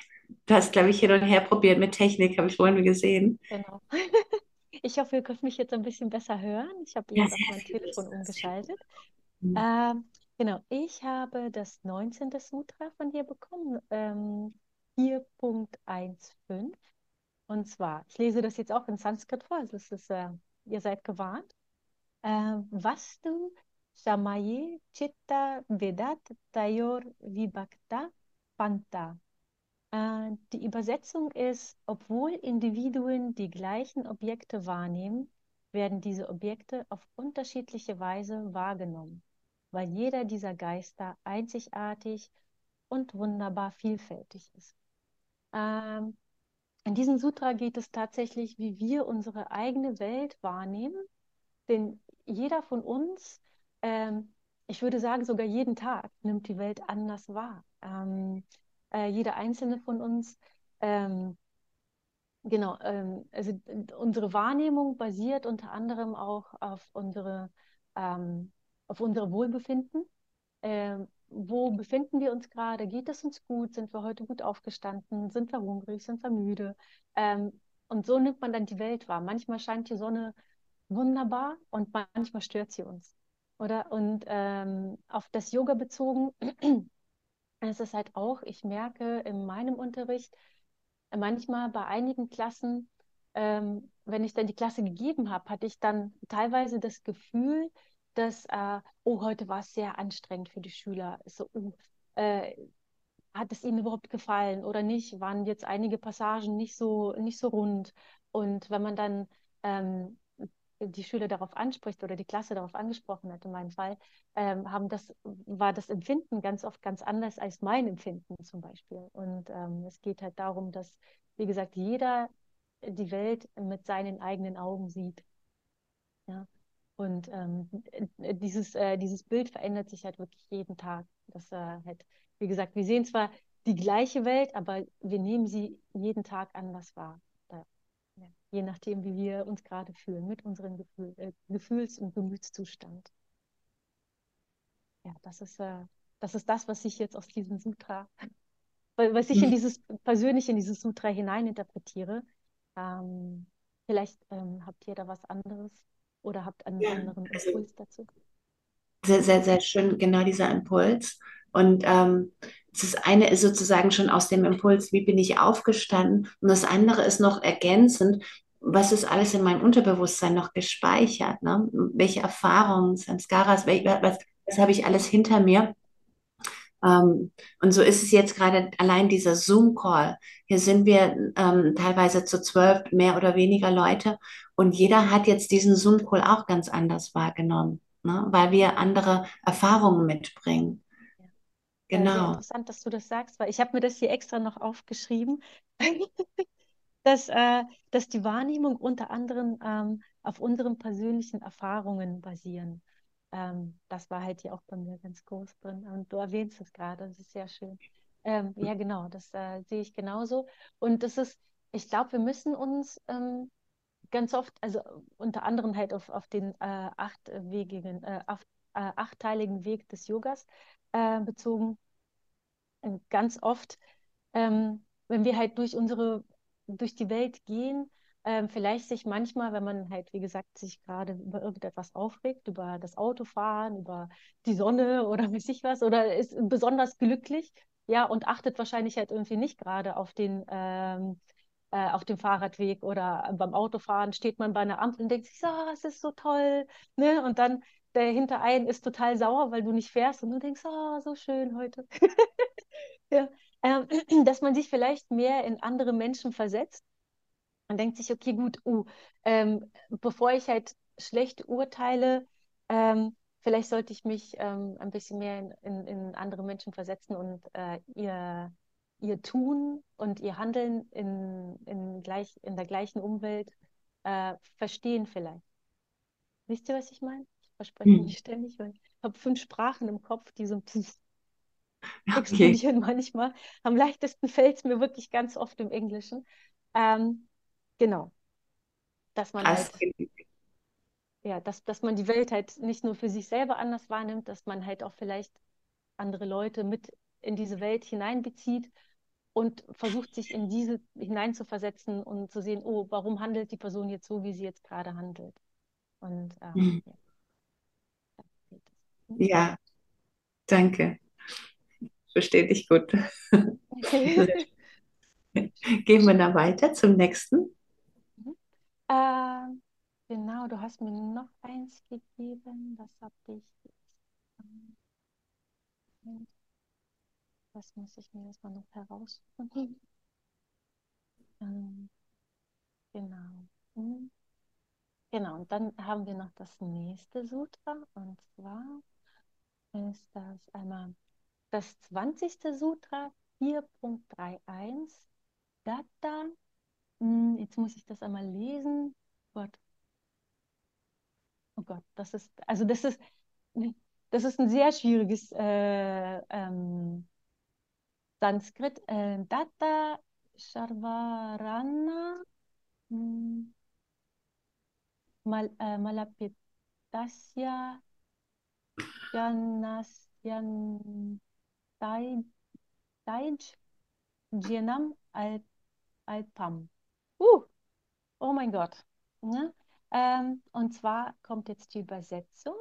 Du hast, glaube ich, hin und her probiert mit Technik, habe ich vorhin gesehen. Genau. Ich hoffe, ihr könnt mich jetzt ein bisschen besser hören. Ich habe jetzt ja, auf mein Telefon umgeschaltet. Mhm. Ähm, genau, ich habe das 19. Sutra von dir bekommen, ähm, 4.15. Und zwar, ich lese das jetzt auch in Sanskrit vor, also ist, äh, ihr seid gewarnt. Vastu Shamaye Chitta Vedat Tayor Vibhakta Panta. Die Übersetzung ist, obwohl Individuen die gleichen Objekte wahrnehmen, werden diese Objekte auf unterschiedliche Weise wahrgenommen, weil jeder dieser Geister einzigartig und wunderbar vielfältig ist. Ähm, in diesem Sutra geht es tatsächlich, wie wir unsere eigene Welt wahrnehmen, denn jeder von uns, ähm, ich würde sagen sogar jeden Tag, nimmt die Welt anders wahr. Ähm, äh, jeder einzelne von uns, ähm, genau, ähm, also unsere Wahrnehmung basiert unter anderem auch auf unsere, ähm, auf unsere Wohlbefinden. Ähm, wo befinden wir uns gerade? Geht es uns gut? Sind wir heute gut aufgestanden? Sind wir hungrig? Sind wir müde? und so nimmt man dann die Welt wahr. Manchmal scheint die Sonne wunderbar und manchmal stört sie uns. Oder? Und ähm, auf das Yoga bezogen, es ist halt auch, ich merke in meinem Unterricht, manchmal bei einigen Klassen, ähm, wenn ich dann die Klasse gegeben habe, hatte ich dann teilweise das Gefühl, dass, äh, oh, heute war es sehr anstrengend für die Schüler. So, uh, äh, hat es ihnen überhaupt gefallen oder nicht? Waren jetzt einige Passagen nicht so, nicht so rund? Und wenn man dann ähm, die Schüler darauf anspricht oder die Klasse darauf angesprochen hat, in meinem Fall, ähm, haben das, war das Empfinden ganz oft ganz anders als mein Empfinden zum Beispiel. Und ähm, es geht halt darum, dass, wie gesagt, jeder die Welt mit seinen eigenen Augen sieht. Ja. Und ähm, dieses, äh, dieses Bild verändert sich halt wirklich jeden Tag. Das äh, halt, wie gesagt, wir sehen zwar die gleiche Welt, aber wir nehmen sie jeden Tag anders wahr je nachdem, wie wir uns gerade fühlen, mit unserem Gefühl, äh, Gefühls- und Gemütszustand. Ja, das ist, äh, das ist das, was ich jetzt aus diesem Sutra, was ich in mhm. dieses, persönlich in dieses Sutra hineininterpretiere. Ähm, vielleicht ähm, habt ihr da was anderes oder habt einen ja, anderen also Impuls dazu? Sehr, sehr, sehr schön, genau dieser Impuls. Und ähm, das eine ist sozusagen schon aus dem Impuls, wie bin ich aufgestanden? Und das andere ist noch ergänzend, was ist alles in meinem Unterbewusstsein noch gespeichert? Ne? Welche Erfahrungen, Samskaras, was, was habe ich alles hinter mir? Ähm, und so ist es jetzt gerade allein dieser Zoom-Call. Hier sind wir ähm, teilweise zu zwölf, mehr oder weniger Leute. Und jeder hat jetzt diesen Zoom-Call auch ganz anders wahrgenommen, ne? weil wir andere Erfahrungen mitbringen. Genau. Interessant, dass du das sagst, weil ich habe mir das hier extra noch aufgeschrieben, dass, äh, dass die Wahrnehmung unter anderem ähm, auf unseren persönlichen Erfahrungen basieren. Ähm, das war halt hier auch bei mir ganz groß drin. Und du erwähnst es gerade, das ist sehr schön. Ähm, ja, genau, das äh, sehe ich genauso. Und das ist, ich glaube, wir müssen uns ähm, ganz oft, also unter anderem halt auf, auf den äh, achtwegigen, äh, acht, äh, achtteiligen Weg des Yogas, äh, bezogen. Ganz oft, ähm, wenn wir halt durch unsere, durch die Welt gehen, ähm, vielleicht sich manchmal, wenn man halt, wie gesagt, sich gerade über irgendetwas aufregt, über das Autofahren, über die Sonne oder weiß ich was, oder ist besonders glücklich, ja, und achtet wahrscheinlich halt irgendwie nicht gerade auf den, ähm, äh, auf dem Fahrradweg oder beim Autofahren steht man bei einer Ampel und denkt sich, oh, es ist so toll, ne? Und dann der hinter einen ist total sauer, weil du nicht fährst und du denkst, oh, so schön heute. ja. ähm, dass man sich vielleicht mehr in andere Menschen versetzt und denkt sich, okay, gut, uh, ähm, bevor ich halt schlecht urteile, ähm, vielleicht sollte ich mich ähm, ein bisschen mehr in, in, in, andere Menschen versetzen und äh, ihr, ihr Tun und ihr Handeln in, in, gleich, in der gleichen Umwelt äh, verstehen vielleicht. Wisst ihr, was ich meine? Verspreche hm. mich ständig, weil ich habe fünf Sprachen im Kopf, die so pff, okay. explodieren manchmal. Am leichtesten fällt es mir wirklich ganz oft im Englischen. Ähm, genau. Dass man halt, ja, dass, dass man die Welt halt nicht nur für sich selber anders wahrnimmt, dass man halt auch vielleicht andere Leute mit in diese Welt hineinbezieht und versucht, sich in diese hineinzuversetzen und zu sehen, oh, warum handelt die Person jetzt so, wie sie jetzt gerade handelt. Und ähm, mhm. ja. Ja, danke. Verstehe dich gut. Gehen wir da weiter zum nächsten. Äh, genau, du hast mir noch eins gegeben. Was habe ich Das muss ich mir erstmal noch herausfinden. Ähm, genau. Hm. Genau, und dann haben wir noch das nächste Sutra, und zwar ist das einmal das 20. Sutra 4.31. Datta. Hm, jetzt muss ich das einmal lesen. Gott. Oh Gott, das ist, also das ist, das ist ein sehr schwieriges äh, ähm, Sanskrit. Äh, Datta Sharvarana hm, Mal, äh, Malapitasya Jenam Alpam. Uh, oh mein Gott. Ne? Ähm, und zwar kommt jetzt die Übersetzung.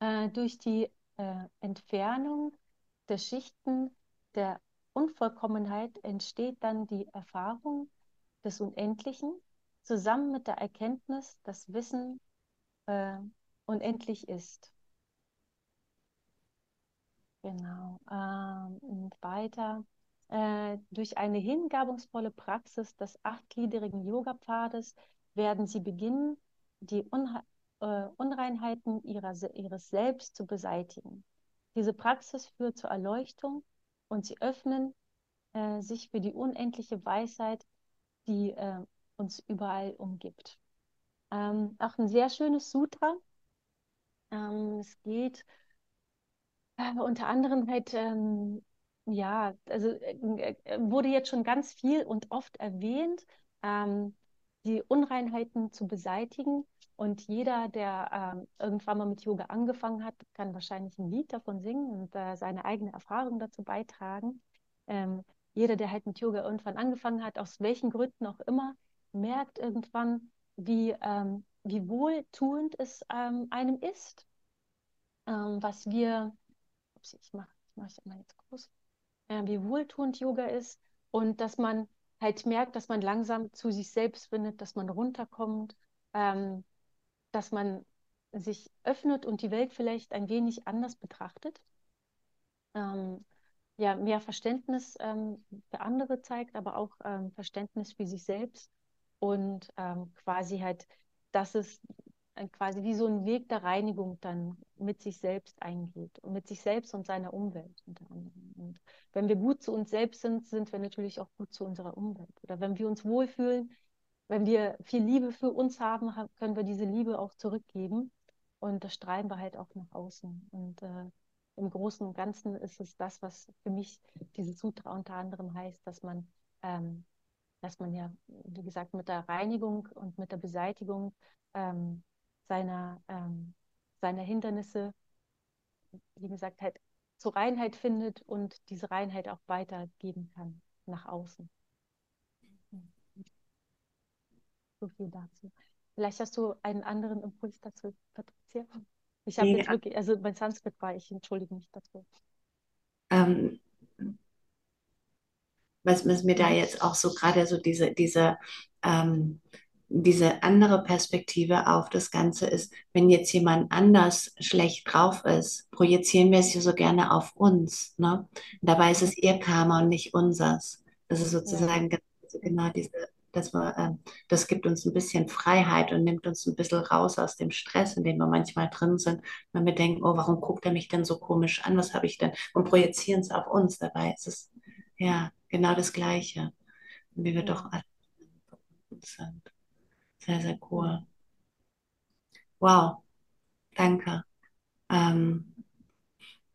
Äh, durch die äh, Entfernung der Schichten der Unvollkommenheit entsteht dann die Erfahrung des Unendlichen zusammen mit der Erkenntnis, dass Wissen äh, unendlich ist. Genau. Ähm, und weiter. Äh, durch eine hingabungsvolle Praxis des achtgliedrigen Yoga-Pfades werden sie beginnen, die Unha äh, Unreinheiten ihrer, ihres Selbst zu beseitigen. Diese Praxis führt zur Erleuchtung und sie öffnen äh, sich für die unendliche Weisheit, die äh, uns überall umgibt. Ähm, auch ein sehr schönes Sutra. Ähm, es geht äh, unter anderem halt, ähm, ja, also äh, äh, wurde jetzt schon ganz viel und oft erwähnt, ähm, die Unreinheiten zu beseitigen. Und jeder, der ähm, irgendwann mal mit Yoga angefangen hat, kann wahrscheinlich ein Lied davon singen und äh, seine eigene Erfahrung dazu beitragen. Ähm, jeder, der halt mit Yoga irgendwann angefangen hat, aus welchen Gründen auch immer, merkt irgendwann, wie, ähm, wie wohltuend es ähm, einem ist, was wir, ups, ich mache ich mach ich mal jetzt groß, äh, wie wohltuend Yoga ist und dass man halt merkt, dass man langsam zu sich selbst findet, dass man runterkommt, ähm, dass man sich öffnet und die Welt vielleicht ein wenig anders betrachtet. Ähm, ja, mehr Verständnis ähm, für andere zeigt, aber auch ähm, Verständnis für sich selbst und ähm, quasi halt, dass es quasi wie so ein Weg der Reinigung dann mit sich selbst eingeht und mit sich selbst und seiner Umwelt unter anderem. Und wenn wir gut zu uns selbst sind, sind wir natürlich auch gut zu unserer Umwelt. Oder wenn wir uns wohlfühlen, wenn wir viel Liebe für uns haben, können wir diese Liebe auch zurückgeben. Und das strahlen wir halt auch nach außen. Und äh, im Großen und Ganzen ist es das, was für mich dieses Sutra unter anderem heißt, dass man, ähm, dass man ja, wie gesagt, mit der Reinigung und mit der Beseitigung ähm, seiner, ähm, seiner Hindernisse, wie gesagt, halt zur Reinheit findet und diese Reinheit auch weitergeben kann nach außen. So viel dazu. Vielleicht hast du einen anderen Impuls dazu, Patricia. Ich habe ja. jetzt wirklich, also mein Sanskrit war, ich entschuldige mich dazu. Ähm, was, was mir da jetzt auch so gerade so diese, diese ähm, diese andere Perspektive auf das Ganze ist, wenn jetzt jemand anders schlecht drauf ist, projizieren wir es ja so gerne auf uns. Ne? Dabei ist es ihr Karma und nicht unseres. Das ist sozusagen ja. genau diese, das, war, äh, das gibt uns ein bisschen Freiheit und nimmt uns ein bisschen raus aus dem Stress, in dem wir manchmal drin sind, wenn wir denken, oh, warum guckt er mich denn so komisch an? Was habe ich denn? Und projizieren es auf uns. Dabei ist es ja genau das Gleiche, wie wir doch alle sind. Sehr, sehr cool. Wow, danke. Ähm,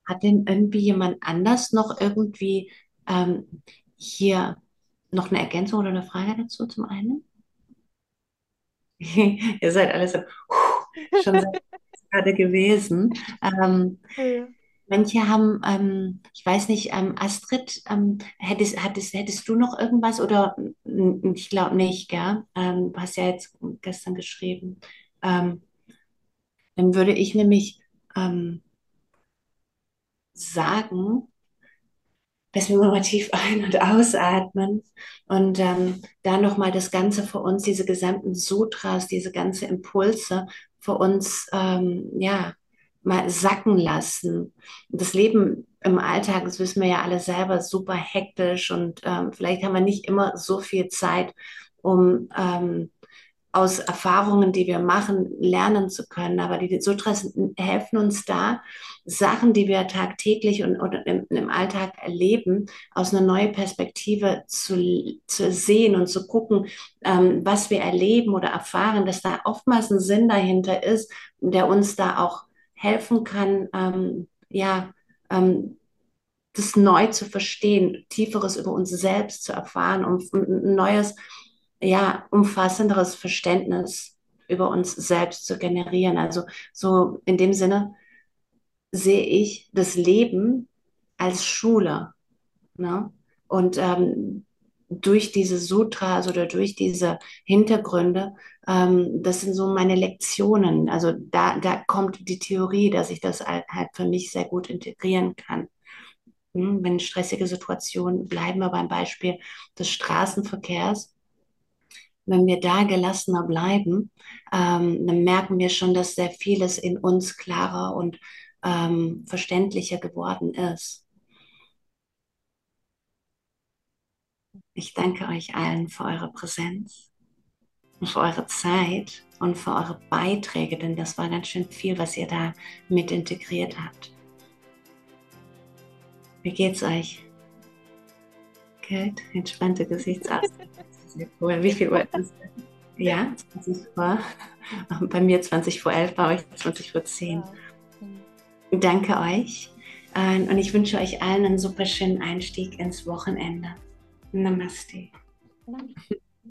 hat denn irgendwie jemand anders noch irgendwie ähm, hier noch eine Ergänzung oder eine Frage dazu zum einen? Ihr seid alle so schon gerade gewesen. Ähm, ja. Manche haben, ähm, ich weiß nicht, ähm, Astrid, ähm, hättest, hättest, hättest du noch irgendwas oder ich glaube nicht, gell? Ähm, du hast ja jetzt gestern geschrieben. Ähm, dann würde ich nämlich ähm, sagen, dass wir mal tief ein- und ausatmen und ähm, da nochmal das Ganze für uns, diese gesamten Sutras, diese ganzen Impulse für uns, ja, mal sacken lassen. Das Leben im Alltag, das wissen wir ja alle selber, super hektisch und ähm, vielleicht haben wir nicht immer so viel Zeit, um ähm, aus Erfahrungen, die wir machen, lernen zu können. Aber die Sutras helfen uns da, Sachen, die wir tagtäglich und, und im, im, Alltag erleben, aus einer neuen Perspektive zu, zu sehen und zu gucken, ähm, was wir erleben oder erfahren, dass da oftmals ein Sinn dahinter ist, der uns da auch helfen kann, ähm, ja, ähm, das neu zu verstehen, tieferes über uns selbst zu erfahren, um ein neues, ja, umfassenderes Verständnis über uns selbst zu generieren. Also so in dem Sinne sehe ich das Leben als Schule. Ne? Und ähm, durch diese Sutras oder durch diese Hintergründe, ähm, das sind so meine Lektionen. Also da, da kommt die Theorie, dass ich das halt für mich sehr gut integrieren kann. Hm, wenn stressige Situationen, bleiben wir beim Beispiel des Straßenverkehrs. Wenn wir da gelassener bleiben, ähm, dann merken wir schon, dass sehr vieles in uns klarer und ähm, verständlicher geworden ist. Ich danke euch allen für eure Präsenz und für eure Zeit und für eure Beiträge, denn das war ganz schön viel, was ihr da mit integriert habt. Wie geht's euch? Gut, entspannte Gesichtsausdruck. Wie viel Uhr ist es? Ja, 20 vor. Bei mir 20 vor 11, bei euch 20 vor 10. Danke euch und ich wünsche euch allen einen super schönen Einstieg ins Wochenende. Namaste. Namaste.